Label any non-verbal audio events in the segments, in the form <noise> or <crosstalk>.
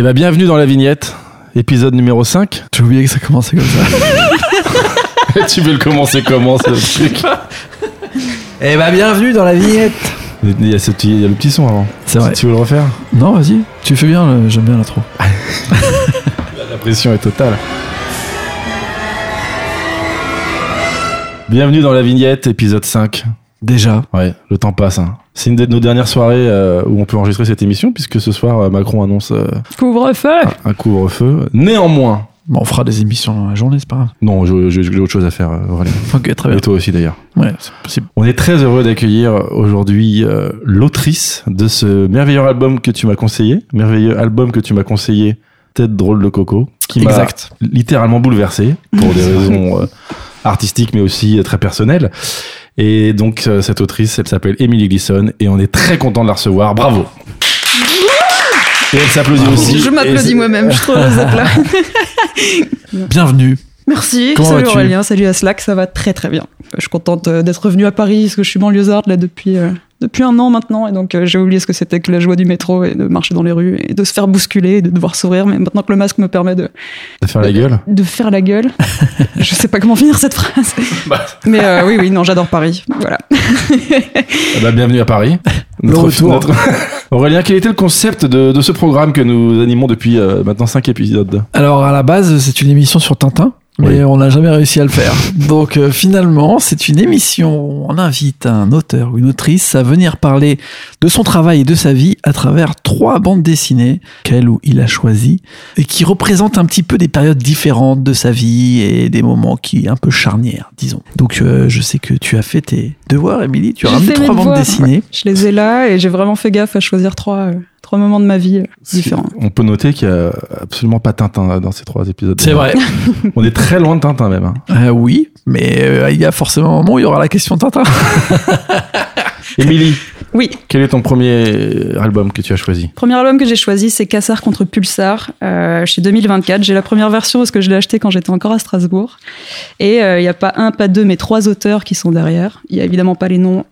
Eh ben, bienvenue dans la vignette, épisode numéro 5. J'ai oublié que ça commençait comme ça. <laughs> tu veux le commencer comment ce truc? Eh bah bienvenue dans la vignette. il y, a ce petit, il y a le petit son avant. C'est vrai. Tu veux le refaire Non, vas-y. Tu fais bien, le- j'aime bien l'intro. <laughs> La pression est totale. Bienvenue dans la vignette, épisode 5. Déjà. Ouais, le temps passe. hein. C'est une de nos dernières soirées euh, où on peut enregistrer cette émission, puisque ce soir, euh, Macron annonce euh, Couvre-feu. un couvre-feu. Néanmoins, Bon, on fera des émissions dans la journée, c'est pas grave. non, j'ai autre chose à faire, Aurélien. Ok, très bien. Et toi aussi d'ailleurs. Ouais, c'est possible. On est très heureux d'accueillir aujourd'hui euh, l'autrice de ce merveilleux album que tu m'as conseillé, merveilleux album que tu m'as conseillé, Tête drôle de coco, qui m'a Exact. littéralement bouleversé pour des <laughs> raisons euh, artistiques mais aussi très personnelles. Et donc euh, cette autrice, elle s'appelle Emily Gleason et on est très content de la recevoir. Bravo. Et elle s'applaudit aussi. Je m'applaudis moi-même, je suis trop heureuse d'être là. Bienvenue. Merci, Comment salut vas-tu? Aurélien, salut à Slack, ça va très très bien. Je suis contente euh, d'être revenue à Paris, parce que je suis banlieusarde là depuis, euh, depuis un an maintenant, et donc euh, j'ai oublié ce que c'était que la joie du métro et de marcher dans les rues et de se faire bousculer et de devoir sourire, mais maintenant que le masque me permet de, De faire la gueule. de faire la gueule, <laughs> je sais pas comment finir cette phrase. Bah. Mais euh, oui, oui, non, j'adore Paris, voilà. Eh ben, bienvenue à Paris. <laughs> Le retour. <laughs> Aurélien, quel était le concept de, de ce programme que nous animons depuis euh, maintenant 5 épisodes? Alors, à la base, c'est une émission sur Tintin. Mais Oui. on n'a jamais réussi à le faire. Donc euh, finalement, c'est une émission où on invite un auteur ou une autrice à venir parler de son travail et de sa vie à travers trois bandes dessinées qu'elle ou il a choisies et qui représentent un petit peu des périodes différentes de sa vie et des moments qui un peu charnières, disons. Donc euh, je sais que tu as fait tes devoirs, Émilie. Tu as ramené trois bandes dessinées. Je les ai là et j'ai vraiment fait gaffe à choisir trois, euh, trois moments de ma vie euh, différents. On peut noter qu'il n'y a absolument pas Tintin dans ces trois épisodes. C'est vrai. <laughs> On est très loin de Tintin même. hein. Euh, oui, mais euh, il y a forcément un moment où il y aura la question Tintin. <laughs> Émilie, Oui, quel est ton premier album que tu as choisi Premier album que j'ai choisi, c'est Cassar contre Pulsar, euh, chez 2024. J'ai la première version parce que je l'ai acheté quand j'étais encore à Strasbourg. Et euh, il n'y a pas un, pas deux, mais trois auteurs qui sont derrière. Il n'y a évidemment pas les noms.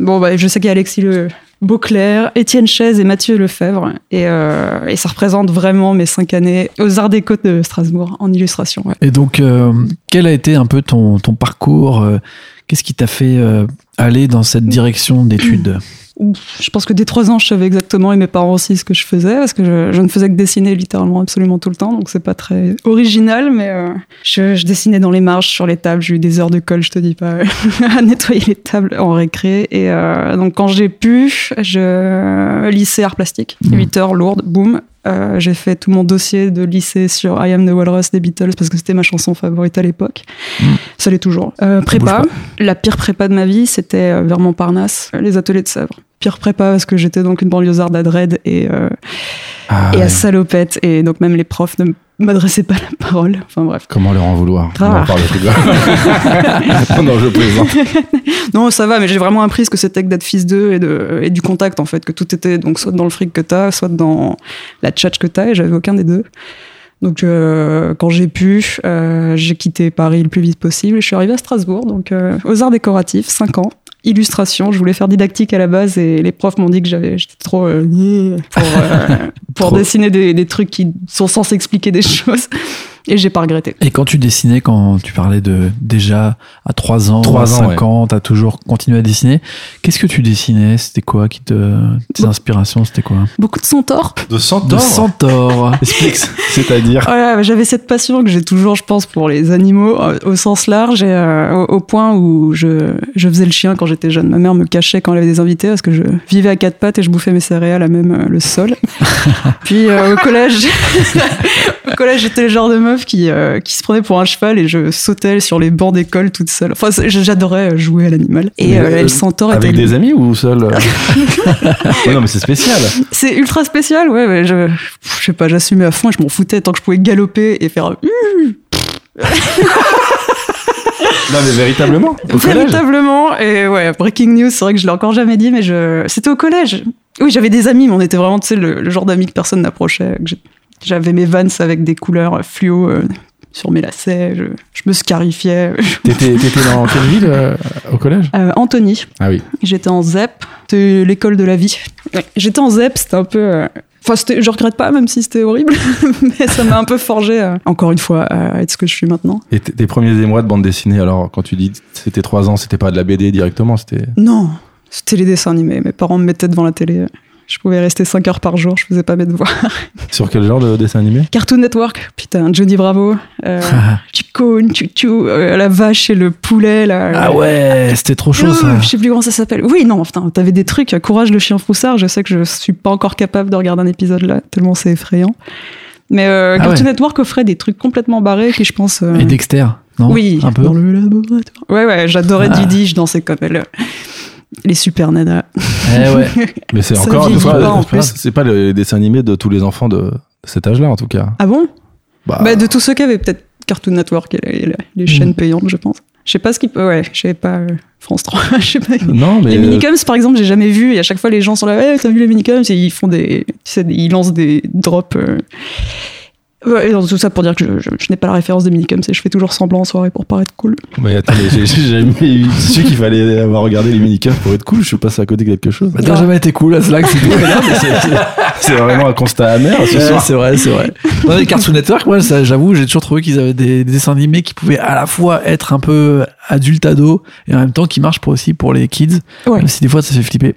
Bon, bah, je sais qu'il y a Alexis Le Beauclerc, Étienne Chaise et Mathieu Lefebvre. Et, euh, et ça représente vraiment mes cinq années aux Arts Déco de Strasbourg en illustration. ouais. Et donc, euh, quel a été un peu ton, ton parcours euh, Qu'est-ce qui t'a fait euh, aller dans cette direction d'études <clears throat> Je pense que dès trois ans, je savais exactement, et mes parents aussi, ce que je faisais, parce que je, je ne faisais que dessiner littéralement absolument tout le temps, donc c'est pas très original, mais euh, je, je dessinais dans les marges, sur les tables, j'ai eu des heures de colle, je te dis pas, <laughs> à nettoyer les tables en récré, et euh, donc quand j'ai pu, je lycée art plastique, Mhm. 8 heures lourdes, boum. Euh, j'ai fait tout mon dossier de lycée sur I Am the Walrus des Beatles parce que c'était ma chanson favorite à l'époque. Mhm. Ça l'est toujours. Euh, prépa, la pire prépa de ma vie, c'était euh, vers Montparnasse, euh, les ateliers de Sèvres. Pire prépa parce que j'étais donc une banlieusarde à Dred et, euh, Ah, et ouais. à salopette. Et donc même les profs ne m'adressaient pas la parole. Enfin bref. Comment leur en vouloir On en Ah. parle plus tard. <laughs> non, non, je plaisante. <laughs> Non, ça va, mais j'ai vraiment appris ce que c'était que d'être fils d'eux et, de, et du contact en fait. Que tout était donc soit dans le fric que t'as, soit dans la tchatch que t'as et j'avais aucun des deux. Donc euh, quand j'ai pu, euh, j'ai quitté Paris le plus vite possible et je suis arrivée à Strasbourg, donc euh, aux arts décoratifs, 5 ans. Illustration, je voulais faire didactique à la base et les profs m'ont dit que j'avais j'étais trop euh, pour, euh, <laughs> pour Trop. dessiner des, des trucs qui sont censés expliquer des <laughs> choses et j'ai pas regretté. Et quand tu dessinais, quand tu parlais de déjà à 3 ans, Trois à ans, 5 ans, t'as toujours continué à dessiner. Qu'est-ce que tu dessinais? C'était quoi qui te... Tes inspirations, c'était quoi? Beaucoup de centaures. De De Centaure centaure. <laughs> Explique. C'est-à-dire Voilà, j'avais cette passion que j'ai toujours, je pense, pour les animaux euh, au sens large et euh, au, au point où je, je faisais le chien quand j'étais jeune. Ma mère me cachait quand elle avait des invités parce que je vivais à quatre pattes et je bouffais mes céréales à même euh, le sol. <laughs> Puis euh, au collège, <laughs> au collège, j'étais le genre de meuf qui, euh, qui se prenait pour un cheval et je sautais sur les bancs d'école toute seule. Enfin, j'adorais jouer à l'animal. Et euh, euh, elle centaure était Avec des amis ou seul euh <laughs> Ouais, Non, mais c'est spécial. C'est ultra spécial, ouais. je, je sais pas, j'assumais à fond et je m'en foutais tant que je pouvais galoper et faire <laughs> Non, mais véritablement. Au collège. Véritablement. Et ouais, breaking news, c'est vrai que je l'ai encore jamais dit, mais je... c'était au collège. Oui, j'avais des amis, mais on était vraiment, tu sais, le, le genre d'amis que personne n'approchait. que J'avais mes vans avec des couleurs fluo euh, sur mes lacets. Je, je me scarifiais. <laughs> T'étais dans quelle ville euh, au collège? Euh, Anthony, Ah oui. j'étais en ZEP, de l'école de la vie. J'étais en ZEP, c'était un peu. euh, Enfin, c'était- je regrette pas, même si c'était horrible, <laughs> mais ça m'a un peu forgé, euh, encore une fois, à être ce que je suis maintenant. Et tes premiers émois de bande dessinée, alors quand tu dis c'était 3 ans, c'était pas de la BD directement, c'était. Non, c'était les dessins animés. Mes parents me mettaient devant la télé. Je pouvais rester 5 heures par jour, je faisais pas mes devoirs. <laughs> Sur quel genre de dessin animé Cartoon Network, putain, Johnny Bravo, euh, <laughs> Chico, Chuchu, euh, la vache et le poulet, là. Ah ouais, c'était trop chaud Euh, ça. Je sais plus comment ça s'appelle. Oui, non, putain, t'avais des trucs. Courage le chien froussard. Je sais que je suis pas encore capable de regarder un épisode là, tellement c'est effrayant. Mais euh, Ah Cartoon ouais. Network offrait des trucs complètement barrés qui, je pense. euh, Et Dexter, non? Oui, Un peu. dans le laboratoire. Ouais, ouais, j'adorais Ah. Didi, je dansais comme elle. Les super nanas. Eh ouais. <laughs> Mais c'est encore une fois, c'est pas- le dessin animé de tous les enfants de, cet âge-là en tout cas. Ah bon? Bah, Bah, de tous ceux qui avaient peut-être Cartoon Network et les, les- les chaînes payantes, je pense. Je sais pas ce qu'ils. Ouais, je sais pas. euh, France 3, <laughs> je sais pas. non, mais Les minicums, par exemple, j'ai jamais vu. Et à chaque fois, les gens sont là, ouais, t'as vu les minicums Et ils font des. Tu sais, des- ils lancent des drops. euh. Ouais, et donc, tout ça pour dire que je, je- je n'ai pas la référence des minicums. Et je fais toujours semblant en soirée pour paraître cool. mais attends, mais j'ai jamais eu- su qu'il fallait avoir regardé les minicums pour être cool. Je suis passé à côté de quelque chose. Bah, T'as jamais été cool à Slack, c'est vraiment un constat amer ce Ouais, soir. c'est vrai, c'est vrai. Dans les Cartoon Network, moi, j'avoue, j'ai toujours trouvé qu'ils avaient des, des dessins animés qui pouvaient à la fois être un peu adulte ado et en même temps qui marchent pour aussi pour les kids, Ouais. même si des fois ça fait flipper.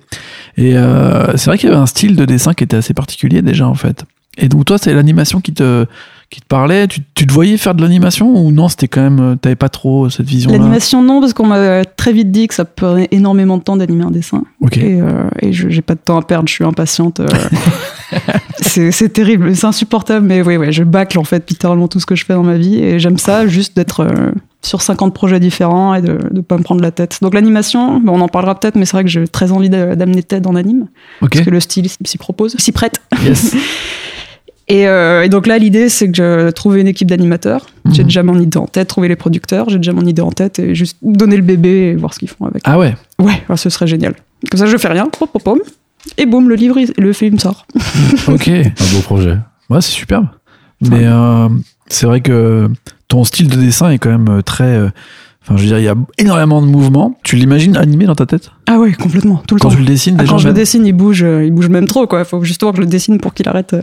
Et euh, c'est vrai qu'il y avait un style de dessin qui était assez particulier déjà en fait. Et donc toi, c'est l'animation qui te qui te parlait. Tu, tu te voyais faire de l'animation ou non C'était quand même, euh, t'avais pas trop cette vision-là? L'animation, non, parce qu'on m'a très vite dit que ça prenait énormément de temps d'animer un dessin. Ok. Et, euh, et je j'ai pas de temps à perdre, je suis impatiente. euh. <laughs> c'est terrible, c'est insupportable, mais oui, ouais, je bâcle en fait littéralement tout ce que je fais dans ma vie et j'aime ça, juste d'être euh, sur 50 projets différents et de ne pas me prendre la tête. Donc l'animation, on en parlera peut-être, mais c'est vrai que j'ai très envie d'a- d'amener Ted en anime, Ok. parce que le style s'y propose, s'y prête. Yes. <laughs> Et, euh, et donc là, l'idée, c'est que je trouve une équipe d'animateurs. J'ai Mhm. déjà mon idée en tête, trouver les producteurs, j'ai déjà mon idée en tête et juste donner le bébé et voir ce qu'ils font avec. Ah ouais. Ouais, alors ce serait génial. Comme ça, je fais rien, pom, pom, pom, et boum, le livre, il- le film sort. <laughs> Ok. Un beau projet. Ouais, c'est superbe. Mais euh, c'est vrai que ton style de dessin est quand même euh, très. euh, Enfin, je veux dire, il y a énormément de mouvements. Tu l'imagines animé dans ta tête? Ah ouais, complètement, tout le Quand temps. tu le dessines Ah, déjà quand je le dessine, il bouge, euh, il bouge même trop, quoi. Faut justement que je le dessine pour qu'il arrête euh,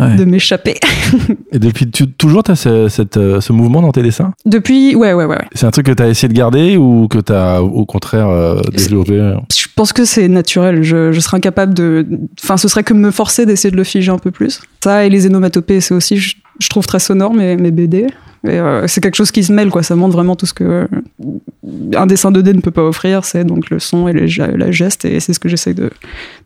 Ouais. de m'échapper. <laughs> Et depuis tu- toujours, tu as ce, cette, euh, ce mouvement dans tes dessins? Depuis, ouais, ouais, ouais. ouais. C'est un truc que tu as essayé de garder ou que tu as au contraire euh, développé? Je pense que c'est naturel. Je, je serais incapable de. Enfin, ce serait que me forcer d'essayer de le figer un peu plus. Ça et les onomatopées, c'est aussi, je, je trouve très sonore mes, mes BD. Euh, c'est quelque chose qui se mêle, quoi. Ça montre vraiment tout ce que euh, un dessin 2D ne peut pas offrir. C'est donc le son et la geste. Et c'est ce que j'essaie de,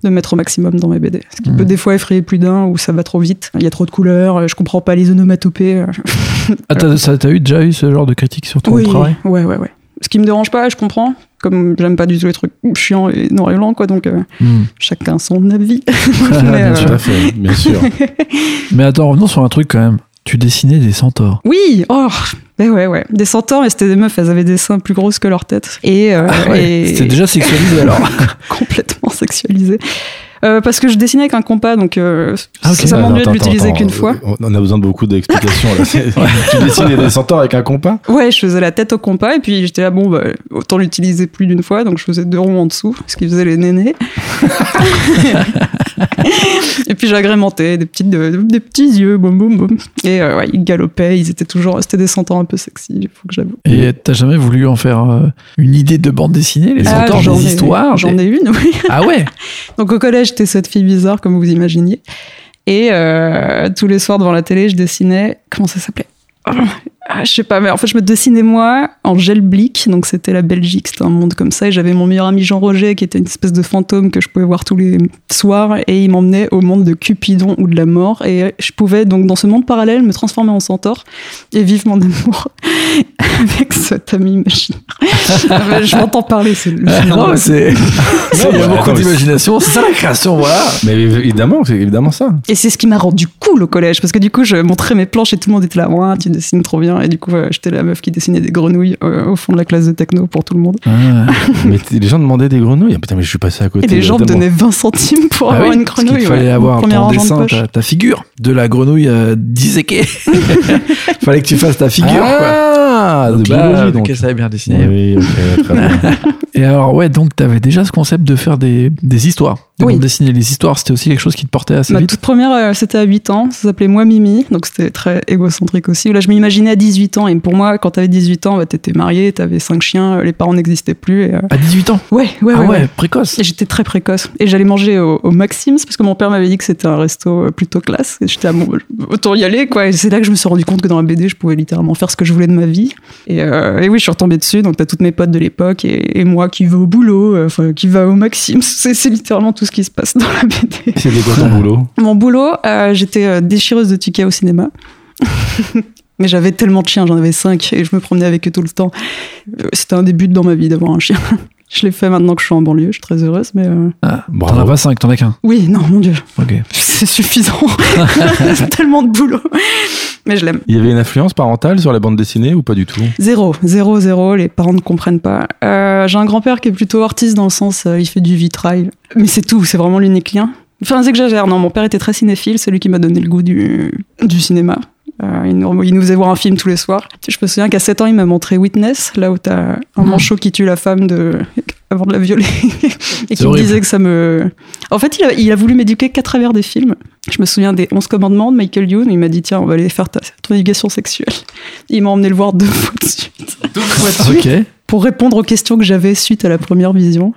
de mettre au maximum dans mes BD. Ce qui peut des fois effrayer plus d'un ou ça va trop vite. Il y a trop de couleurs. Je comprends pas les onomatopées. <laughs> Ah, t'as, ça- t'as eu déjà eu ce genre de critique sur ton oui, travail? ouais, ouais, ouais. Ce qui me dérange pas, je comprends. Comme j'aime pas du tout les trucs chiants et noir et blanc, quoi. Donc. euh, Hmm. chacun son avis. Ah, <laughs> <laughs> Mais, bien euh, sûr. Tout à fait, bien sûr. Mais attends, revenons sur un truc quand même. Tu dessinais des centaures. Oui, oh, mais ouais, ouais. Des centaures, et c'était des meufs, elles avaient des seins plus grosses que leur tête. Et, euh, Ah ouais, et C'était déjà sexualisé alors. <laughs> complètement sexualisé. Euh, parce que je dessinais avec un compas, donc euh, Ah, ok. ça Attends, m'ennuyait de l'utiliser qu'une fois. On a besoin de beaucoup d'explications. <laughs> tu dessines des centaures avec un compas? Ouais, je faisais la tête au compas, et puis j'étais là, bon, bah, autant l'utiliser plus d'une fois, donc je faisais deux ronds en dessous, ce qui faisait les nénés. <laughs> et puis j'agrémentais des, petites, euh, des petits yeux, boum, boum, boum. Et euh, ouais, ils galopaient, ils étaient toujours, c'était des centaures un peu sexy, il faut que j'avoue. Et t'as jamais voulu en faire euh, une idée de bande dessinée, les Ah, centaures, j'en des histoires J'en ai une, oui. Ah ouais? <laughs> Donc au collège, j'étais cette fille bizarre, comme vous imaginiez. Et euh, tous les soirs devant la télé, je dessinais. Comment ça s'appelait? Ah, Je sais pas, mais en fait, je me dessinais moi en gel blick. Donc c'était la Belgique, c'était un monde comme ça. Et j'avais mon meilleur ami Jean Roger, qui était une espèce de fantôme que je pouvais voir tous les soirs. Et il m'emmenait au monde de Cupidon ou de la mort. Et je pouvais donc dans ce monde parallèle me transformer en centaure et vivre mon amour <laughs> avec cet ami imaginaire. <laughs> Ah, mais je m'entends parler, c'est le film. Non, mais c'est. <laughs> c'est- Il y a beaucoup d'imagination. C'est ça la création, voilà. Mais évidemment, c'est évidemment ça. Et c'est ce qui m'a rendu cool au collège, parce que du coup, je montrais mes planches et tout le monde était là, ouais, tu dessines trop bien. Et du coup, euh, j'étais la meuf qui dessinait des grenouilles euh, au fond de la classe de techno pour tout le monde. Ah. mais les gens demandaient des grenouilles. Ah, putain, mais je suis passé à côté. Et les gens me donnaient 20 centimes pour Ah avoir oui, une grenouille. fallait ouais, avoir ton de dessin, poche. ta, ta figure de la grenouille euh, disséquée. <laughs> fallait que tu fasses ta figure, quoi. Ah, de Donc là, biologie, donc donc. elle savait bien dessiner. Oui, très bien. <laughs> Et alors, ouais, donc t'avais déjà ce concept de faire des, des histoires. Des Oui. bandes dessinées. Les histoires, c'était aussi quelque chose qui te portait assez Ma vite. toute première, euh, c'était à 8 ans. Ça s'appelait Moi Mimi. Donc c'était très égocentrique aussi. Là, je m'imaginais à 18 ans. Et pour moi, quand t'avais 18 ans, bah, t'étais marié, t'avais 5 chiens, euh, les parents n'existaient plus. Et, euh, À 18 ans Ouais, ouais, Ah ouais. précoce. Et J'étais très précoce. Et j'allais manger au, au Maxim's parce que mon père m'avait dit que c'était un resto plutôt classe. Et j'étais à bon, autant y aller, quoi. Et c'est là que je me suis rendu compte que dans la BD, je pouvais littéralement faire ce que je voulais de ma vie. Et, euh, et oui, je suis retombée dessus. Donc t'as toutes mes potes de l'époque et, et moi qui vais au boulot, euh, enfin, qui va au Maxim's. <laughs> C'est c'est littéralement tout ce qui se passe dans la BD. C'était quoi ton boulot <laughs> Mon boulot, euh, j'étais euh, déchireuse de tickets au cinéma. <laughs> Mais j'avais tellement de chiens, j'en avais cinq et je me promenais avec eux tout le temps. C'était un des buts dans ma vie d'avoir un chien. Je l'ai fait maintenant que je suis en banlieue, je suis très heureuse, mais euh, Ah, Bravo. T'en as pas 5, t'en as qu'un. oui, non, mon Dieu, Ok. <laughs> c'est suffisant. <laughs> C'est tellement de boulot. Mais je l'aime. Il y avait une influence parentale sur la bande dessinée ou pas du tout? Zéro, zéro, zéro, les parents ne comprennent pas. Euh, J'ai un grand-père qui est plutôt artiste dans le sens, euh, il fait du vitrail. Mais c'est tout, c'est vraiment l'unique lien. Enfin, j'exagère, non, mon père était très cinéphile, c'est lui qui m'a donné le goût du, du cinéma. Euh, il, nous, il nous faisait voir un film tous les soirs. Je me souviens qu'à 7 ans, il m'a montré Witness, là où t'as un Mhm. manchot qui tue la femme de... <laughs> avant de la violer. et qui me disait que ça me... En fait, il a, il a voulu m'éduquer qu'à travers des films. Je me souviens des 11 commandements de Michael Youn. Il m'a dit, tiens, on va aller faire ta, ton éducation sexuelle. Il m'a emmené le voir deux fois de suite. <laughs> Ok. Pour répondre aux questions que j'avais suite à la première vision.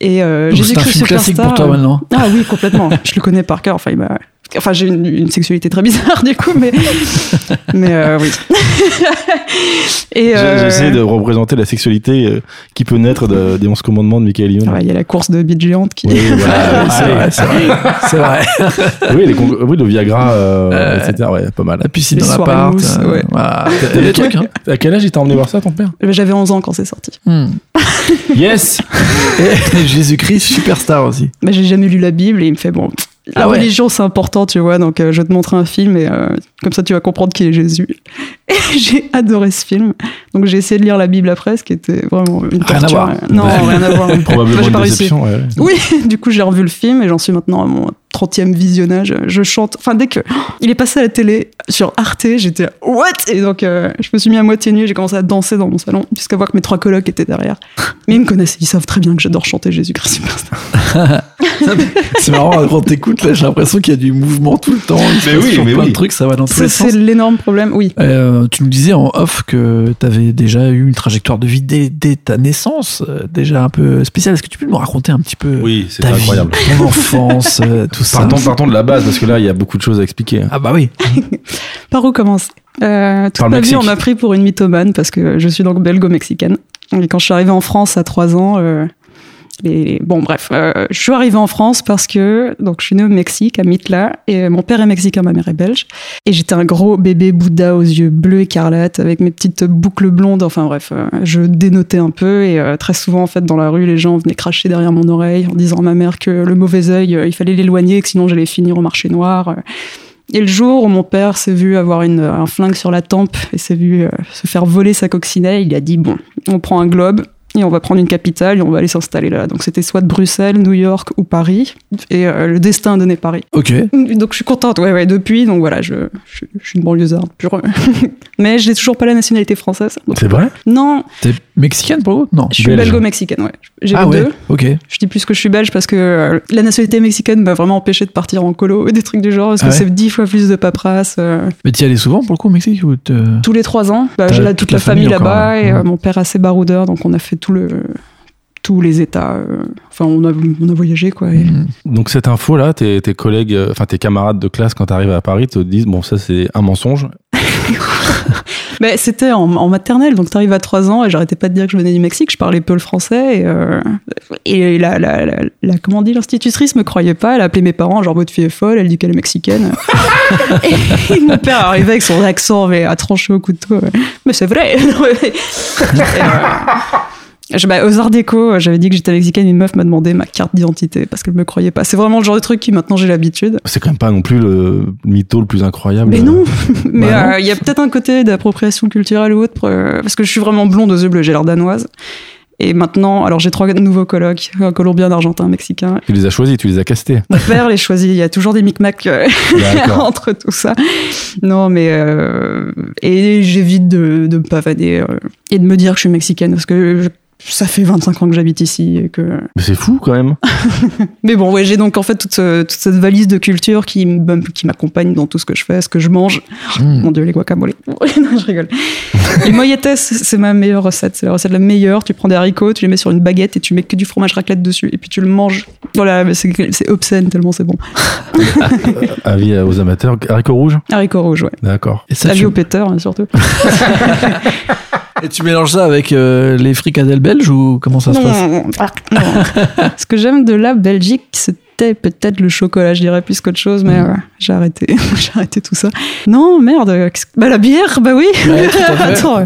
Et euh, Donc c'est un Jésus-Christ film classique Superstar, pour toi euh, maintenant. Ah oui, complètement. je le connais par cœur. Enfin, il m'a. Enfin, j'ai une, une sexualité très bizarre <laughs> du coup, mais mais euh, oui. <laughs> Euh, J'essaie de représenter la sexualité euh, qui peut naître de- des 11 commandements de Michael Youn. ouais, il y a la course de bite géante qui. Oui, voilà. <laughs> Ah, c'est vrai, c'est vrai. Oui, les con- oui, le Viagra, euh, Euh, etc. Ouais, pas mal. La piscine dans l'appart. euh, ouais. des trucs, hein. À quel âge il t'a emmené voir ça, ton père? J'avais 11 ans quand c'est sorti. Hmm. Yes Jésus-Christ, superstar aussi. Mais j'ai jamais lu la Bible et il me fait bon. La Ah ouais. religion c'est important, tu vois, donc euh, je vais te montrer un film et euh, comme ça tu vas comprendre qui est Jésus. Et <laughs> j'ai adoré ce film, donc j'ai essayé de lire la Bible après, ce qui était vraiment une Rien à torture. voir. Non, rien à voir. <laughs> Probablement pas une réussi. déception. ouais, ouais. Oui, <laughs> du coup j'ai revu le film et j'en suis maintenant à mon 30e visionnage. Je chante, enfin dès que <gasps> il est passé à la télé sur Arte, j'étais what? Et donc euh, je me suis mis à moitié nu, j'ai commencé à danser dans mon salon jusqu'à voir que mes trois colocs étaient derrière. Mais ils me connaissent, ils savent très bien que j'adore chanter Jésus-Christ Superstar. C'est marrant, quand t'écoutes, là, j'ai l'impression qu'il y a du mouvement tout le temps. Il se Mais passe oui, mais plein oui. de trucs, ça va dans tous les sens. c'est l'énorme problème, oui. Euh, tu nous disais en off que tu avais déjà eu une trajectoire de vie dès, dès ta naissance, euh, déjà un peu spéciale. Est-ce que tu peux nous raconter un petit peu Oui, c'est ta incroyable. vie, ton enfance, euh, tout ça Partons, de la base, parce que là, il y a beaucoup de choses à expliquer. Ah bah oui. <laughs> Par où commencer? Euh, Toute Par ma vie, on m'a pris pour une mythomane parce que je suis donc belgo-mexicaine. Et quand je suis arrivée en France à 3 ans, euh, bon bref, euh, je suis arrivée en France parce que donc je suis née au Mexique, à Mitla, et mon père est mexicain, ma mère est belge. Et j'étais un gros bébé Bouddha aux yeux bleus écarlates avec mes petites boucles blondes. Enfin bref, euh, je dénotais un peu et euh, très souvent en fait dans la rue, les gens venaient cracher derrière mon oreille en disant à ma mère que le mauvais œil, euh, il fallait l'éloigner, que sinon j'allais finir au marché noir. euh. Et le jour où mon père s'est vu avoir une, un flingue sur la tempe et s'est vu euh, se faire voler sa coccinelle, il a dit bon, on prend un globe et on va prendre une capitale et on va aller s'installer là. Donc c'était soit Bruxelles, New York ou Paris. Et euh, le destin a donné Paris. Ok. <laughs> Donc je suis contente, ouais, ouais, depuis. Donc voilà, je, je, je suis une banlieusarde pure. <laughs> Mais j'ai toujours pas la nationalité française. C'est vrai? T'es mexicaine pour le coup Non. je suis Belge. belgo-mexicaine, ouais. J'ai Ah ouais. deux. Ok. Je dis plus que je suis belge parce que euh, la nationalité mexicaine m'a vraiment empêché de partir en colo et <laughs> des trucs du genre parce Ah que ouais c'est dix fois plus de paperasse. euh, Mais t'y allais souvent pour le coup au Mexique ou tous les trois ans. Bah, j'ai là toute toute la la famille, là-bas hein. et euh, Mhm. mon père a ses baroudeurs, donc on a fait tout le tous les états. Enfin, on a, on a voyagé quoi. et- Mhm. Donc cette info-là, tes, tes collègues, enfin tes camarades de classe, quand tu arrives à Paris, te disent, bon, ça c'est un mensonge. <laughs> Mais c'était en, en maternelle, donc t'arrives à 3 ans et j'arrêtais pas de dire que je venais du Mexique, je parlais peu le français et, euh, et la, la, la, la- comment on dit, l'institutrice me croyait pas, elle a appelé mes parents, genre votre fille est folle, elle dit qu'elle est mexicaine. <laughs> et, mon père arrivait avec son accent mais à trancher au couteau. Mais c'est vrai. <laughs> Et, euh, je- bah, aux Arts Déco, j'avais dit que j'étais mexicaine, une meuf m'a demandé ma carte d'identité parce qu'elle me croyait pas. C'est vraiment le genre de truc qui maintenant j'ai l'habitude. C'est quand même pas non plus le mytho le plus incroyable. Mais non, <laughs> <laughs> mais Bah euh, il y a peut-être un côté d'appropriation culturelle ou autre, euh, parce que je suis vraiment blonde aux yeux bleus, j'ai l'air danoise. Et maintenant, alors j'ai trois nouveaux colocs, un colombien, un argentin, un mexicain. Tu les as choisis, tu les as castés. Mon père les choisit, il y a toujours des micmacs euh, <laughs> entre tout ça. Non, mais... euh, et j'évite de, de me pavaner euh, et de me dire que je suis mexicaine, parce que je- ça fait 25 ans que j'habite ici et que. Mais c'est fou quand même. <laughs> Mais bon, ouais, j'ai donc en fait toute, ce- toute cette valise de culture qui, m- qui m'accompagne dans tout ce que je fais, ce que je mange. Mm. Mon dieu, les guacamoles. <laughs> non, je rigole. Les molletes, c'est ma meilleure recette. C'est la recette la meilleure. Tu prends des haricots, tu les mets sur une baguette et tu mets que du fromage raclette dessus et puis tu le manges. Voilà, c'est c'est obscène tellement c'est bon. <laughs> Avis aux amateurs. Haricots rouges? Haricots rouges, ouais. D'accord. Avis tu, au péteur, hein, surtout. Et tu mélanges ça avec euh, les fricadelles belges ou comment ça se passe non, non. <laughs> Ce que j'aime de la Belgique, c'était peut-être le chocolat, je dirais plus qu'autre chose, mais Mm. ouais, j'ai arrêté, <laughs> j'ai arrêté tout ça. Non, merde, bah la bière, bah oui. Ouais. <laughs> Attends,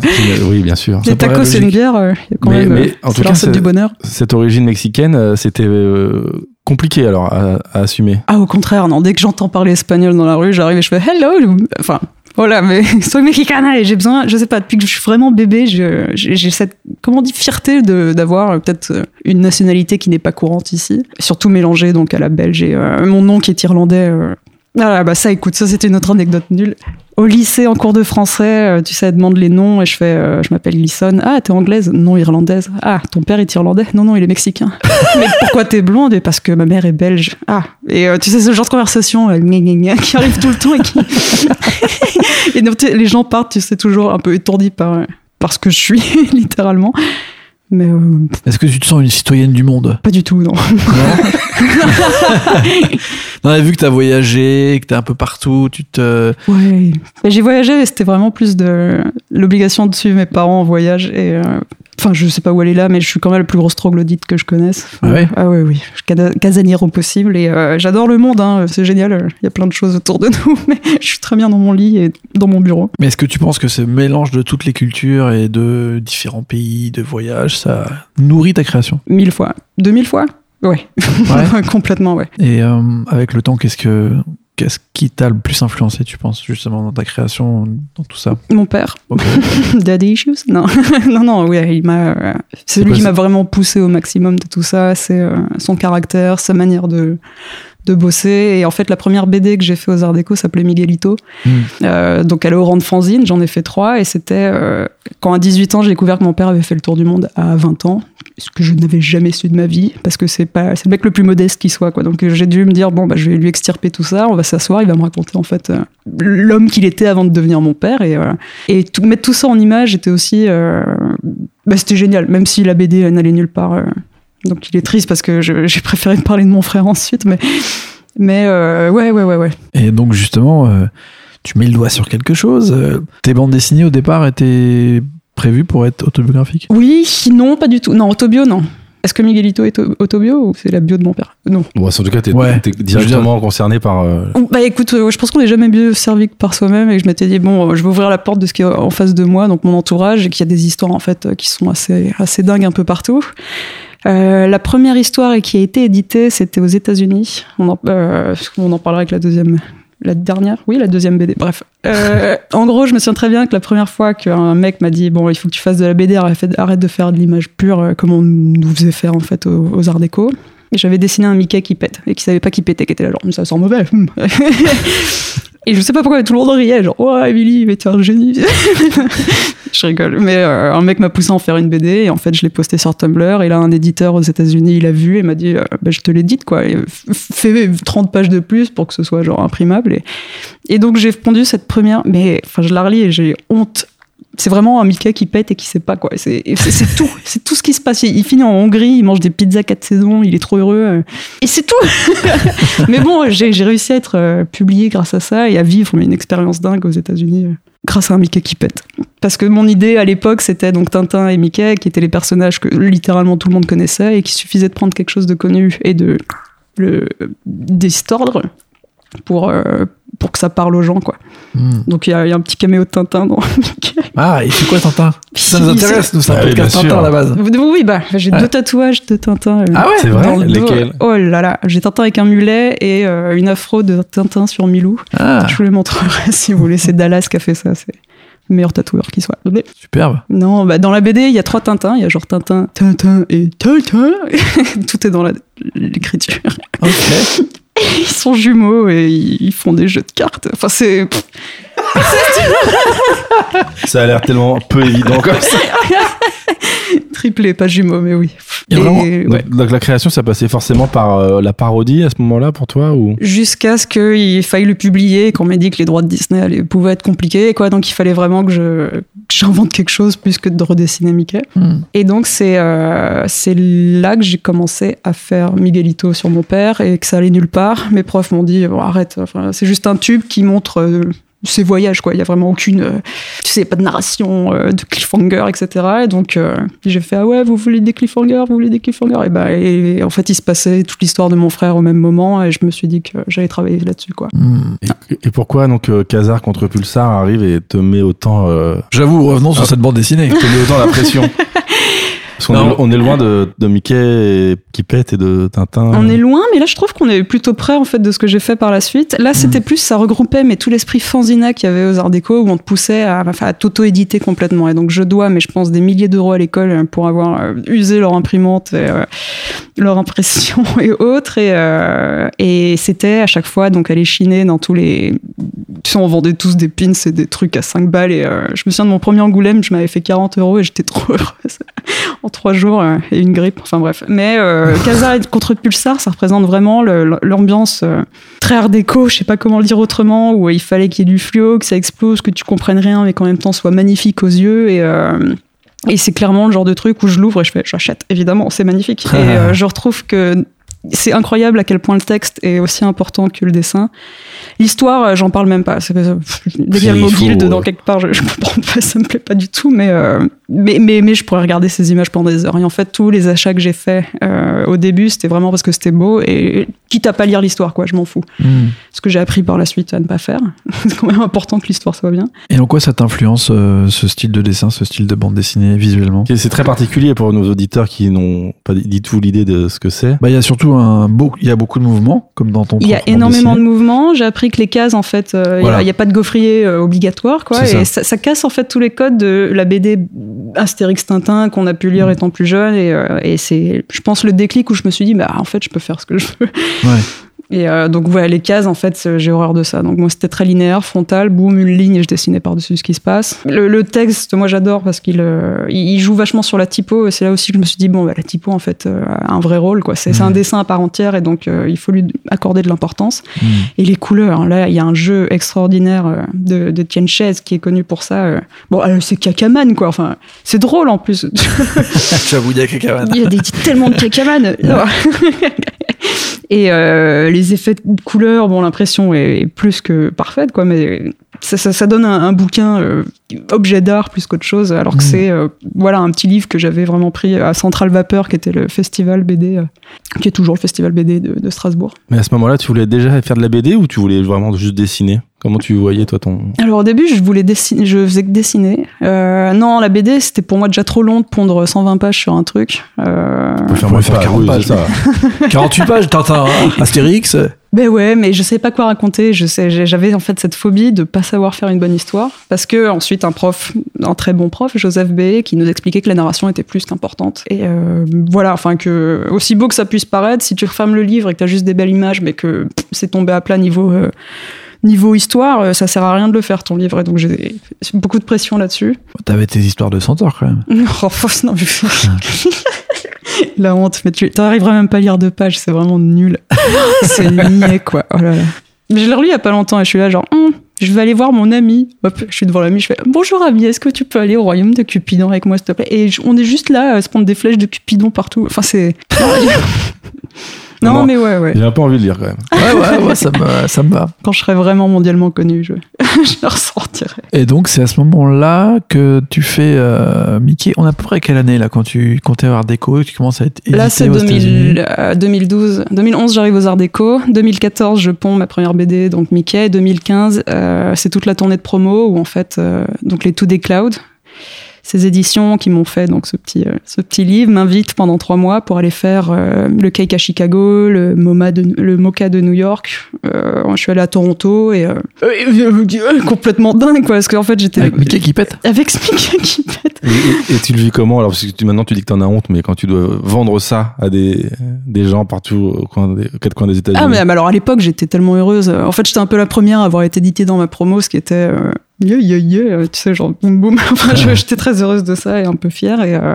Oui, bien sûr. les tacos, c'est une bière, euh, il y a quand Mais- même. mais euh, en tout cas, du bonheur. Cette origine mexicaine, euh, c'était euh, compliqué alors à, à assumer. Ah, au contraire, non, dès que j'entends parler espagnol dans la rue, j'arrive et je fais hello. Enfin, voilà, mais <laughs> soy mexicana et j'ai besoin, je sais pas, depuis que je suis vraiment bébé, j'ai cette, comment on dit, fierté d'avoir euh, peut-être euh, une nationalité qui n'est pas courante ici. Surtout mélangée donc à la belge et euh, mon nom qui est irlandais. euh. Ah, bah ça, écoute, ça c'était une autre anecdote nulle. Au lycée, en cours de français, euh, tu sais, elle demande les noms et je fais, euh, je m'appelle Glisson. Ah, t'es anglaise? Non, irlandaise. Ah, ton père est irlandais? Non, non, il est mexicain. <laughs> Mais pourquoi t'es blonde? Et parce que ma mère est belge. Ah, et euh, tu sais, ce genre de conversation euh, gna, gna, gna, qui arrive tout le temps et qui. <laughs> et donc, les gens partent, tu sais, toujours un peu étourdis par, par ce que je suis, <laughs> littéralement. Mais euh, Est-ce que tu te sens une citoyenne du monde? pas du tout, non. Non, <laughs> vu que t'as voyagé, que t'es un peu partout, tu te. Ouais. Mais j'ai voyagé et c'était vraiment plus de l'obligation de suivre mes parents en voyage. Et euh, enfin, je sais pas où elle est là, mais je suis quand même la plus grosse troglodyte que je connaisse. Enfin, Ah ouais Ah ouais, oui. Casanière au possible et euh, j'adore le monde. Hein, c'est génial. Il y a plein de choses autour de <laughs> nous, mais je suis très bien dans mon lit et dans mon bureau. Mais est-ce que tu penses que ce mélange de toutes les cultures et de différents pays, de voyages, ça nourrit ta création? Mille fois. Deux mille fois? Ouais. Ouais. <laughs> Complètement, ouais. Et euh, avec le temps, qu'est-ce que qu'est-ce qui t'a le plus influencé, tu penses, justement, dans ta création, dans tout ça Mon père. <laughs> Daddy issues? Non, <laughs> non, non, oui, il m'a. euh, C'est lui qui m'a vraiment poussé au maximum de tout ça. C'est euh, son caractère, sa manière de de bosser. Et en fait, la première BD que j'ai fait aux Arts Déco s'appelait Miguelito. Mm. Euh, donc, elle est au rang de fanzine. J'en ai fait trois. Et c'était euh, quand à 18 ans, j'ai découvert que mon père avait fait le tour du monde à 20 ans. Ce que je n'avais jamais su de ma vie. Parce que c'est pas, c'est le mec le plus modeste qui soit, quoi. Donc, j'ai dû me dire, bon, bah, je vais lui extirper tout ça. On va s'asseoir. Il va me raconter, en fait, euh, l'homme qu'il était avant de devenir mon père. Et, et mettre tout ça en image était aussi. euh, bah, c'était génial, même si la BD n'allait nulle part. euh. donc il est triste parce que j'ai préféré <laughs> parler de mon frère ensuite, mais. Mais ouais, ouais, ouais, ouais. Et donc, justement, tu mets le doigt sur quelque chose. tes bandes dessinées, au départ, étaient prévues pour être autobiographiques Oui, non, pas du tout. Non, autobio, non. Est-ce que Miguelito est au- autobio ou c'est la bio de mon père? Non. Bon, en tout cas, t'es Ouais. directement concerné par. euh, Bah écoute, euh, je pense qu'on n'est jamais mieux servi que par soi-même et que je m'étais dit, bon, euh, je vais ouvrir la porte de ce qui est en face de moi, donc mon entourage, et qu'il y a des histoires en fait qui sont assez, assez dingues un peu partout. Euh, la première histoire et qui a été éditée, c'était aux États-Unis. On, euh, on en parlera avec la deuxième. La dernière Oui, la deuxième BD. Bref. Euh, en gros, je me souviens très bien que la première fois qu'un mec m'a dit Bon, il faut que tu fasses de la BD, arrête, de faire de l'image pure euh, comme on nous faisait faire en fait aux, aux Arts Déco. Et j'avais dessiné un Mickey qui pète et qui savait pas qui pétait, qui était là, genre, ça sent mauvais. <laughs> <laughs> et je sais pas pourquoi tout le monde riait, genre, oh, Emily, mais t'es un génie. <laughs> je rigole. Mais euh, un mec m'a poussé à en faire une BD et en fait, je l'ai posté sur Tumblr. Et là, un éditeur aux États-Unis, il a vu et m'a dit, euh, bah, je te l'édite, quoi. Fais 30 pages de plus pour que ce soit genre imprimable. Et, et donc, j'ai pondu cette première, mais enfin, je la relis et j'ai honte. C'est vraiment un Mickey qui pète et qui sait pas quoi. C'est tout, <laughs> c'est tout ce qui se passe. Il, il finit en Hongrie, il mange des pizzas quatre saisons, il est trop heureux. euh, Et c'est tout. <laughs> mais bon, j'ai réussi à être euh, publié grâce à ça et à vivre une expérience dingue aux États-Unis euh, grâce à un Mickey qui pète. Parce que mon idée à l'époque, c'était donc Tintin et Mickey, qui étaient les personnages que littéralement tout le monde connaissait et qu'il suffisait de prendre quelque chose de connu et de le distordre pour euh, pour que ça parle aux gens quoi. Hmm. Donc il y, a il y a un petit caméo de Tintin dans. <laughs> Ah, il fait quoi, Tintin? Ça nous intéresse, nous, c'est un Ah podcast Tintin à la base. Oui, bah, j'ai Ouais. deux tatouages de Tintin. euh, Ah ouais C'est vrai. Lesquels? Oh là là, j'ai Tintin avec un mulet et euh, une afro de Tintin sur Milou. Ah, Je vous les montrerai <laughs> si vous voulez. C'est Dallas qui a fait ça. C'est le meilleur tatoueur qui soit. Mais superbe. non, bah, dans la BD, il y a trois Tintins. Il y a genre Tintin, Tintin et Tintin. <laughs> Tout est dans la- l'écriture. Ok. <laughs> Ils sont jumeaux et ils font des jeux de cartes. Enfin, c'est. <laughs> Ça a l'air tellement peu évident comme ça. <laughs> Triplé, pas jumeau, mais oui. Et, vraiment- ouais. Donc, donc la création, ça passait forcément par euh, la parodie à ce moment-là pour toi ou? Jusqu'à ce qu'il faille le publier et qu'on m'ait dit que les droits de Disney allaient- pouvaient être compliqués, quoi. Donc il fallait vraiment que je que j'invente quelque chose plus que de redessiner Mickey. Hmm. Et donc c'est euh, c'est là que j'ai commencé à faire Miguelito sur mon père et que ça allait nulle part. Mes profs m'ont dit arrête, enfin, c'est juste un tube qui montre euh, ses voyages quoi. Il y a vraiment aucune, euh, tu sais, pas de narration, euh, de cliffhanger, etc. Et donc euh, j'ai fait ah ouais, vous voulez des cliffhangers, vous voulez des cliffhangers? Et bah et en fait il se passait toute l'histoire de mon frère au même moment et je me suis dit que j'allais travailler là-dessus quoi. Hmm. et, et pourquoi donc euh, Kazar contre Pulsar arrive et te met autant euh, J'avoue, revenons sur Ah. cette bande dessinée. te met autant la pression <laughs> qu'on Non. est, on est loin de, de Mickey qui pète et de Tintin. On est loin, mais là je trouve qu'on est plutôt près en fait de ce que j'ai fait par la suite. Là c'était plus, ça regroupait mais tout l'esprit fanzina qu'il y avait aux Arts Déco où on te poussait à, à t'auto-éditer complètement. Et donc je dois, mais je pense des milliers d'euros à l'école euh, pour avoir euh, usé leur imprimante, et, euh, leur impression <laughs> et autres. Et, euh, et c'était à chaque fois donc aller chiner dans tous les. Tu sais, on vendait tous des pins et des trucs à 5 balles. Et euh, je me souviens de mon premier Angoulême, je m'avais fait 40 euros et j'étais trop <laughs> heureuse en trois jours euh, et une grippe. Enfin bref. Mais euh, <laughs> Kazar contre Pulsar, ça représente vraiment l'ambiance euh, très art déco, je sais pas comment le dire autrement, où il fallait qu'il y ait du fluo, que ça explose, que tu comprennes rien, mais qu'en même temps soit magnifique aux yeux. Et, euh, et c'est clairement le genre de truc où je l'ouvre et je fais, j'achète, évidemment, c'est magnifique. et <laughs> euh, je retrouve que c'est incroyable à quel point le texte est aussi important que le dessin. L'histoire, euh, j'en parle même pas. C'est- Dès qu'il y a le Il mot faut, guild euh, dans quelque part, je, je comprends pas, ça me plaît pas du tout, mais, euh, mais, mais, mais je pourrais regarder ces images pendant des heures. Et en fait, tous les achats que j'ai faits euh, au début, c'était vraiment parce que c'était beau et quitte à pas lire l'histoire, quoi, je m'en fous. Hmm. Ce que j'ai appris par la suite à ne pas faire. <laughs> c'est quand même important que l'histoire soit bien. Et en quoi ça t'influence euh, ce style de dessin, ce style de bande dessinée visuellement? C'est très particulier pour nos auditeurs qui n'ont pas dit tout l'idée de ce que c'est. Bah, il y a surtout un beau, il y a beaucoup de mouvements, comme dans ton. Il y a énormément de mouvements. Appris que les cases, en fait, euh, il Voilà. n'y a, pas de gaufrier euh, obligatoire, quoi. Et ça. Ça, casse, en fait, tous les codes de la BD Astérix Tintin qu'on a pu lire Mm. étant plus jeune. Et, euh, et c'est, je pense, le déclic où je me suis dit, bah, en fait, je peux faire ce que je veux. Ouais. <laughs> Et euh, donc, voilà, les cases, en fait, j'ai horreur de ça. Donc, moi, c'était très linéaire, frontal, boum, une ligne et je dessinais par-dessus ce qui se passe. Le, le texte, moi, j'adore parce qu'il euh, il joue vachement sur la typo. Et c'est là aussi que je me suis dit, bon, bah, la typo, en fait, euh, a un vrai rôle, quoi. C'est c'est un Mhm. dessin à part entière et donc, euh, il faut lui accorder de l'importance. Hmm. Et les couleurs, hein, là, il y a un jeu extraordinaire euh, de, de Tien Shez qui est connu pour ça. euh. Bon, c'est Kakaman, quoi. Enfin, c'est drôle en plus. <laughs> J'avoue, il y a quelqu'un. il y a des, tellement de Kakaman. <laughs> Et euh, les effets de couleurs, bon, l'impression est, est plus que parfaite, quoi, mais ça, ça, ça donne un, un bouquin euh, objet d'art plus qu'autre chose, alors que Mm. c'est euh, voilà un petit livre que j'avais vraiment pris à Central Vapeur, qui était le festival BD, euh, qui est toujours le festival BD de, de Strasbourg. Mais à ce moment-là, tu voulais déjà faire de la BD ou tu voulais vraiment juste dessiner? Comment tu voyais toi ton <laughs> Alors au début, je voulais dessiner, je faisais que dessiner. Euh, non, la BD, c'était pour moi déjà trop long de pondre 120 pages sur un truc. Euh, Faut faire Ouais, moins faire pas, 40 oui, pages. ça. <laughs> 48 pages, Tintin, hein, Astérix. Ben ouais, mais je sais pas quoi raconter. Je sais, j'avais en fait cette phobie de pas savoir faire une bonne histoire, parce que ensuite un prof, un très bon prof, Joseph B, qui nous expliquait que la narration était plus qu'importante. Et euh, voilà, enfin que aussi beau que ça puisse paraître, si tu refermes le livre et que t'as juste des belles images, mais que c'est tombé à plat niveau euh, niveau histoire, euh, ça sert à rien de le faire ton livre. Et donc j'ai beaucoup de pression là-dessus. T'avais tes histoires de centaures quand même. <laughs> Oh, fausse, non, mais- <laughs> La honte, mais tu t'arriveras même pas à lire deux pages, c'est vraiment nul. <laughs> c'est niais, quoi. Oh là là. Mais je l'ai relu il y a pas longtemps et je suis là, genre, Hum, je vais aller voir mon ami. Hop, je suis devant l'ami, je fais Bonjour ami, est-ce que tu peux aller au royaume de Cupidon avec moi, s'il te plaît? Et on est juste là à se prendre des flèches de Cupidon partout. Enfin, c'est. Non, Non. mais ouais, ouais. J'ai un peu envie de lire quand même. Ouais, ouais, ouais, ça me, ça me va. Quand je serai vraiment mondialement connu, je, <laughs> je le ressortirai. Et donc, c'est à ce moment-là que tu fais euh, Mickey. On a à peu près quelle année là quand tu comptais Art Déco et que tu commences à être édité Là, c'est aux 2000, États-Unis euh, 2012. 2011, j'arrive aux Arts Déco. 2014, je ponds ma première BD, donc Mickey. 2015, euh, c'est toute la tournée de promo où, en fait, euh, donc les Two Day Cloud, ces éditions qui m'ont fait donc ce petit, euh, ce petit livre, m'invitent pendant trois mois pour aller faire euh, le Cake à Chicago, le MoMA de, le Mocha de New York. Euh, je suis allée à Toronto et, euh, euh, complètement dingue, quoi, parce qu'en fait, j'étais Avec Mickey qui pète. avec Mickey qui pète. Et, et- et tu le vis comment? Alors parce que tu, maintenant tu dis que t'en as honte, mais quand tu dois vendre ça à des, des gens partout au coin des, aux quatre coins des États-Unis. Ah mais, mais alors à l'époque j'étais tellement heureuse. En fait j'étais un peu la première à avoir été éditée dans ma promo, ce qui était euh, yeah, yeah, yeah, tu sais, genre boum boum. <laughs> Enfin, j'étais très heureuse de ça et un peu fière. Et euh,